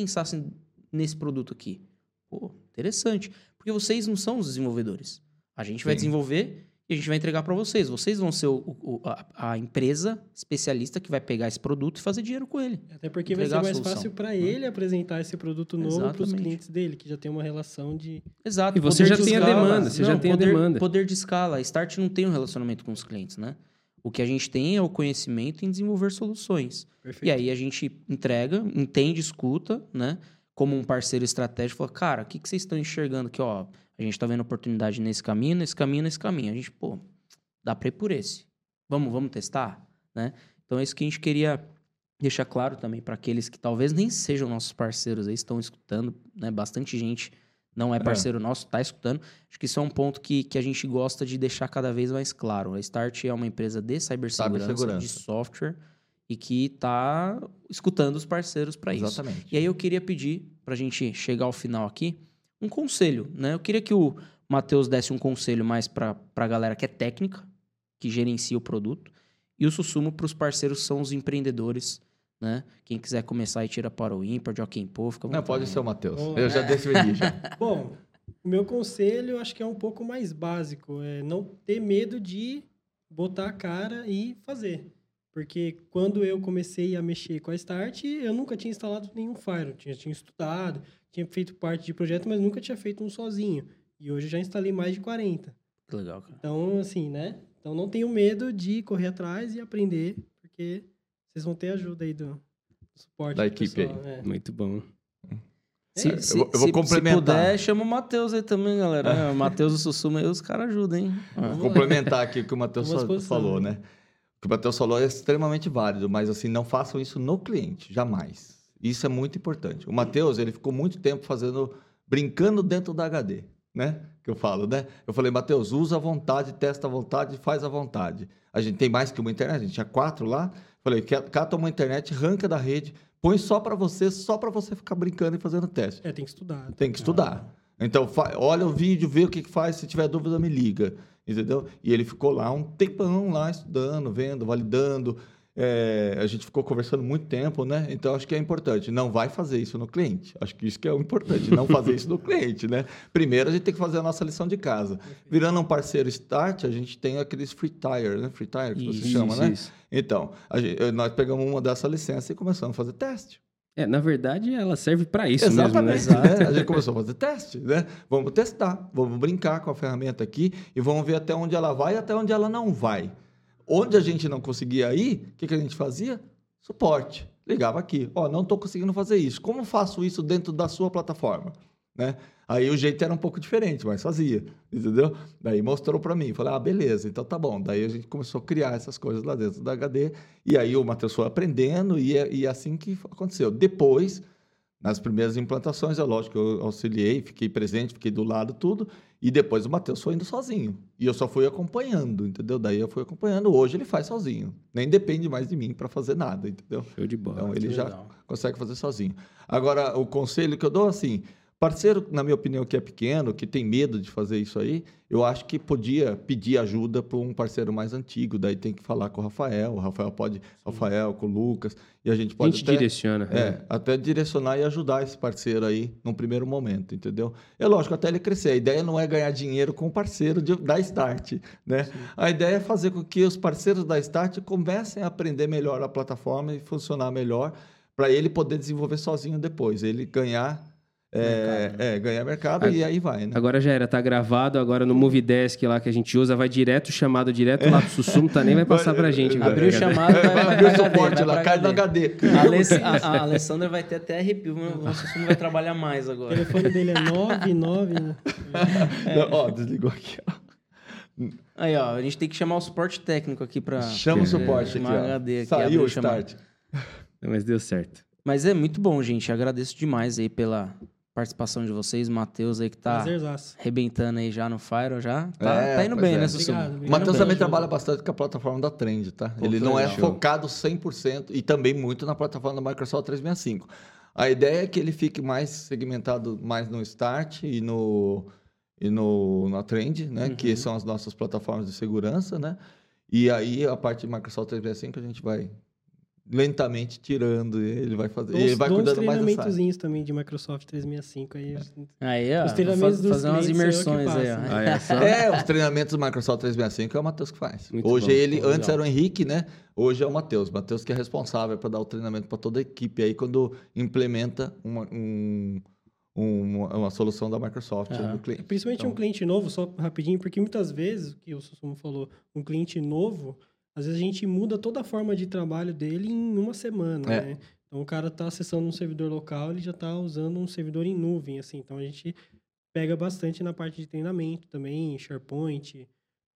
Speaker 4: pensassem nesse produto aqui, pô, interessante. Porque vocês não são os desenvolvedores. A gente vai
Speaker 2: Sim.
Speaker 4: desenvolver e a gente vai entregar para vocês. Vocês vão ser o- o- a, a empresa especialista que vai pegar esse produto e fazer dinheiro com ele.
Speaker 3: Até porque vai ser
Speaker 4: a
Speaker 3: mais fácil para ele apresentar esse produto novo para os clientes dele, que já tem uma relação de.
Speaker 4: Exato.
Speaker 1: E você já tem a
Speaker 4: escala.
Speaker 1: demanda, você já
Speaker 4: Não,
Speaker 1: tem a
Speaker 4: poder,
Speaker 1: demanda.
Speaker 4: Poder de escala. A Start não tem um relacionamento com os clientes, né? O que a gente tem é o conhecimento em desenvolver soluções.
Speaker 3: Perfeito.
Speaker 4: E aí a gente entrega, entende, escuta, né? Como um parceiro estratégico, fala, cara, o que, que vocês estão enxergando aqui, ó? A gente tá vendo oportunidade nesse caminho, nesse caminho, nesse caminho. A gente, pô, dá pra ir por esse. Vamos, vamos testar, né? Então é isso que a gente queria deixar claro também para aqueles que talvez nem sejam nossos parceiros aí, estão escutando, né? Bastante gente não é
Speaker 2: É.
Speaker 4: parceiro nosso, tá escutando. Acho que isso é um ponto que, que a gente gosta de deixar cada vez mais claro. A Start é uma empresa de cibersegurança,
Speaker 2: Cibersegurança.
Speaker 4: de software, e que tá escutando os parceiros para isso.
Speaker 2: Exatamente.
Speaker 4: E aí eu queria pedir, pra gente chegar ao final aqui, um conselho, né? Eu queria que o Matheus desse um conselho mais pra, pra galera que é técnica, que gerencia o produto, e o Sussumo pros parceiros que são os empreendedores, né? Quem quiser começar e tira para o ímpar, de quem pô, fica
Speaker 2: Não, pode ser o Matheus.
Speaker 3: Vamos
Speaker 2: Eu já decidi já. *laughs*
Speaker 3: Bom, o meu conselho eu acho que é um pouco mais básico, é não ter medo de botar a cara e fazer. Porque quando eu comecei a mexer com a Start, eu nunca tinha instalado nenhum Fire. Tinha, tinha estudado, tinha feito parte de projeto, mas nunca tinha feito um sozinho. E hoje eu já instalei mais de 40.
Speaker 4: Que legal, cara.
Speaker 3: Então, assim, né? Então não tenho medo de correr atrás e aprender, porque vocês vão ter ajuda aí do, do suporte
Speaker 2: Da
Speaker 3: do
Speaker 2: equipe
Speaker 3: pessoal, é.
Speaker 1: Muito bom.
Speaker 4: Se,
Speaker 2: eu
Speaker 4: se,
Speaker 2: vou- eu vou
Speaker 4: se-
Speaker 2: complementar.
Speaker 4: Se puder, chama o Matheus aí também, galera. É, O Matheus e o Sussumo aí, os caras ajudam, hein?
Speaker 2: Vou
Speaker 3: lá.
Speaker 2: complementar aqui o que o Matheus falou,
Speaker 3: né?
Speaker 2: né? O que o Matheus falou é extremamente válido, mas assim, não façam isso no cliente, jamais. Isso é muito importante. O Matheus, ele ficou muito tempo fazendo, brincando dentro da HD, né? Que eu falo, né? Eu falei, Matheus, usa à vontade, testa à vontade, faz à vontade. A gente tem mais que uma internet, a gente tinha quatro lá. Falei, "Ca- cata uma internet, arranca da rede, põe só para você, só para você ficar brincando e fazendo teste.
Speaker 3: É, tem que estudar.
Speaker 2: Tem que estudar. Então, olha o vídeo, vê o que, que faz. Se tiver dúvida, me liga. Entendeu? E ele ficou lá um tempão lá estudando, vendo, validando. É, a gente ficou conversando muito tempo, né? Então, acho que é importante. Não vai fazer isso no cliente. Acho que isso que é o importante. Não fazer isso no cliente, né? Primeiro, a gente tem que fazer a nossa lição de casa. Virando um parceiro Start, a gente tem aqueles free tire, né? Free tire, que você
Speaker 4: Isso,
Speaker 2: chama, né?
Speaker 1: isso.
Speaker 2: Então, gente- nós pegamos uma dessa licença e começamos a fazer teste.
Speaker 1: É, na verdade, ela serve para isso
Speaker 2: Exatamente.
Speaker 1: mesmo, né?
Speaker 2: né? A gente começou a fazer teste, né? Vamos testar, vamos brincar com a ferramenta aqui e vamos ver até onde ela vai e até onde ela não vai. Onde a gente não conseguia ir, o que, que a gente fazia? Suporte. Ligava aqui. Ó, não estou conseguindo fazer isso. Como faço isso dentro da sua plataforma? Né? Aí o jeito era um pouco diferente, mas fazia, entendeu? Daí mostrou para mim, falei, ah, beleza, então tá bom. Daí a gente começou a criar essas coisas lá dentro da HD, e aí o Matheus foi aprendendo, e é, e é assim que aconteceu. Depois, nas primeiras implantações, é lógico que eu auxiliei, fiquei presente, fiquei do lado, tudo, e depois o Matheus foi indo sozinho. E eu só fui acompanhando, entendeu? Daí eu fui acompanhando. Hoje ele faz sozinho. Nem depende mais de mim para fazer nada, entendeu?
Speaker 1: Show de bola.
Speaker 2: Então ele já
Speaker 4: legal.
Speaker 2: consegue fazer sozinho. Agora, o conselho que eu dou assim, parceiro, na minha opinião, que é pequeno, que tem medo de fazer isso aí, eu acho que podia pedir ajuda para um parceiro mais antigo. Daí tem que falar com o Rafael, o Rafael pode, Rafael com o Lucas, e a gente
Speaker 1: A
Speaker 2: pode
Speaker 1: gente
Speaker 2: até,
Speaker 1: direciona. né?
Speaker 2: é, até direcionar e ajudar esse parceiro aí num primeiro momento, entendeu? É lógico, até ele crescer. A ideia não é ganhar dinheiro com o parceiro de- da Start, né? A ideia é fazer com que os parceiros da Start comecem a aprender melhor a plataforma e funcionar melhor para ele poder desenvolver sozinho depois. Ele ganhar é,
Speaker 4: Mercado,
Speaker 2: é, ganhar mercado
Speaker 1: A-
Speaker 2: e aí vai, né?
Speaker 1: Agora já era, tá gravado, agora no Movidesk lá que a gente usa, vai direto, chamado direto lá pro Sussumo, tá nem vai passar pra gente. agora.
Speaker 4: Abriu o chamado, vai,
Speaker 2: o suporte lá, cai no
Speaker 4: HD. A, *laughs* Aless- a- a Alessandra vai ter até arrepio, mas o Sussumo vai trabalhar mais
Speaker 3: O
Speaker 4: agora.
Speaker 3: telefone dele é 99, né? *laughs*
Speaker 2: Não, Ó, desligou aqui, ó.
Speaker 4: Aí, ó, a gente tem que chamar o suporte técnico aqui pra.
Speaker 2: Chama o suporte aqui, ó.
Speaker 4: HD aqui,
Speaker 2: Saiu o start.
Speaker 1: Mas deu certo.
Speaker 4: Mas é muito bom, gente. Agradeço demais aí pela participação de vocês. Matheus aí que tá
Speaker 3: Prazerzaço.
Speaker 4: arrebentando aí já no Fire, já. Tá,
Speaker 2: É,
Speaker 4: tá indo bem,
Speaker 2: é.
Speaker 4: né?
Speaker 3: Obrigado,
Speaker 2: O. Matheus também trabalha bastante com a plataforma da Trend, tá?
Speaker 1: Pô,
Speaker 2: Ele
Speaker 1: que
Speaker 2: não é
Speaker 1: legal.
Speaker 2: focado 100% e também muito na plataforma da Microsoft 365. A ideia é que ele fique mais segmentado mais no Start e no e no na Trend, né, que
Speaker 4: Uhum.
Speaker 2: são as nossas plataformas de segurança, né? E aí a parte de Microsoft 365 a gente vai lentamente tirando, e ele vai fazer,
Speaker 3: Dou
Speaker 2: ele vai cuidando mais do site.
Speaker 3: treinamentozinhos também de Microsoft 365 aí.
Speaker 4: Aí, ó.
Speaker 3: Os treinamentos
Speaker 4: faz-
Speaker 3: dos
Speaker 4: fazer umas
Speaker 3: que
Speaker 4: imersões aí, ó.
Speaker 3: passo,
Speaker 1: Ah, é só? *laughs*
Speaker 2: É, os treinamentos do Microsoft 365 é o Matheus que faz.
Speaker 1: Muito
Speaker 2: Hoje
Speaker 1: bom,
Speaker 2: ele, antes
Speaker 4: legal.
Speaker 2: era o Henrique, né? Hoje é o Matheus. Matheus que é responsável para dar o treinamento para toda a equipe aí quando implementa uma, um- um- uma solução da Microsoft
Speaker 4: Aham.
Speaker 2: no cliente.
Speaker 3: Principalmente
Speaker 2: Então,
Speaker 3: um cliente novo, só rapidinho, porque muitas vezes, o que o Sussumo falou, um cliente novo, às vezes a gente muda toda a forma de trabalho dele em uma semana,
Speaker 2: É.
Speaker 3: né? Então o cara está acessando um servidor local, ele já está usando um servidor em nuvem, assim. Então a gente pega bastante na parte de treinamento também, SharePoint,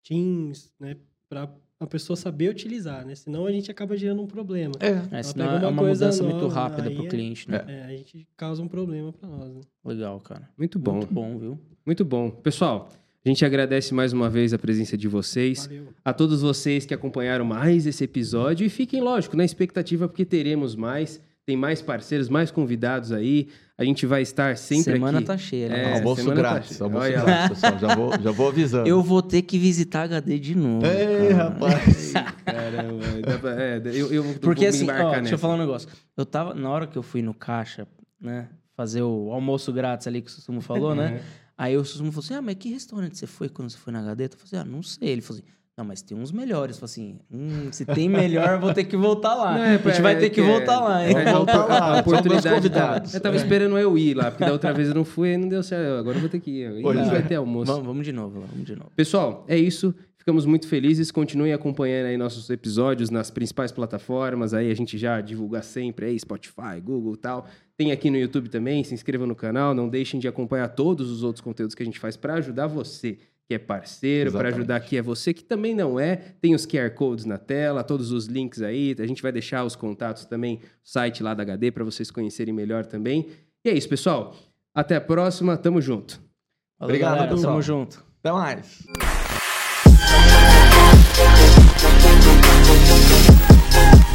Speaker 3: Teams, né? Para a pessoa saber utilizar, né? Senão a gente acaba gerando um problema.
Speaker 2: É,
Speaker 4: É, senão é
Speaker 3: uma
Speaker 4: mudança muito
Speaker 3: nova,
Speaker 4: rápida
Speaker 3: aí
Speaker 4: pro
Speaker 3: é-
Speaker 4: cliente, né?
Speaker 3: É, a gente causa um problema para nós, né?
Speaker 4: Legal, cara.
Speaker 1: Muito bom.
Speaker 4: Muito bom, viu?
Speaker 1: Muito bom. Pessoal, a gente agradece mais uma vez a presença de vocês.
Speaker 3: Valeu.
Speaker 1: A todos vocês que acompanharam mais esse episódio e fiquem, lógico, na expectativa porque teremos mais. Tem mais parceiros, mais convidados aí. A gente vai estar sempre
Speaker 4: Semana
Speaker 1: aqui.
Speaker 4: tá cheia, né?
Speaker 1: É,
Speaker 2: almoço
Speaker 1: semana tá
Speaker 2: grátis.
Speaker 1: cheia.
Speaker 2: almoço
Speaker 1: Olha
Speaker 2: grátis, pessoal. Já vou, já vou avisando.
Speaker 4: Eu vou ter que visitar HD de novo.
Speaker 2: Ei,
Speaker 4: cara.
Speaker 2: rapaz.
Speaker 1: Caramba, é, eu, eu
Speaker 4: Porque assim, ó, deixa eu falar um negócio. Eu tava, na hora que eu fui no caixa, né, fazer o almoço grátis ali que o Sussumo falou, né? Aí o Sussumo falou assim, ah, mas que restaurante você foi quando você foi na HD? Eu falei assim, ah, não sei. Ele falou assim, não, mas tem uns melhores. Eu falei assim, hum, se tem melhor, eu vou ter que voltar lá.
Speaker 1: Não, é,
Speaker 4: a gente vai
Speaker 1: é
Speaker 4: ter que
Speaker 1: que
Speaker 4: voltar
Speaker 1: é-
Speaker 4: lá, hein?
Speaker 2: Vamos voltar lá, *laughs*
Speaker 1: oportunidade tava,
Speaker 2: convidados.
Speaker 1: eu tava esperando eu ir lá, porque da outra vez eu não fui e não deu certo. Agora eu vou ter que ir. E
Speaker 2: Pois
Speaker 1: vai
Speaker 2: é.
Speaker 1: ter almoço.
Speaker 4: Vamos, vamos de novo lá, vamos de novo.
Speaker 1: Pessoal, é isso. Ficamos muito felizes. Continuem acompanhando aí nossos episódios nas principais plataformas. Aí a gente já divulga sempre aí, Spotify, Google e tal. Tem aqui no YouTube também, se inscreva no canal, não deixem de acompanhar todos os outros conteúdos que a gente faz para ajudar você que é parceiro, para ajudar que é você que também não é. Tem os QR codes na tela, todos os links aí, a gente vai deixar os contatos também, site lá da HD para vocês conhecerem melhor também. E é isso, pessoal. Até a próxima, tamo junto.
Speaker 4: Valeu,
Speaker 2: Obrigado,
Speaker 4: galera,
Speaker 2: pessoal.
Speaker 4: tamo junto.
Speaker 2: Até mais. Thank you.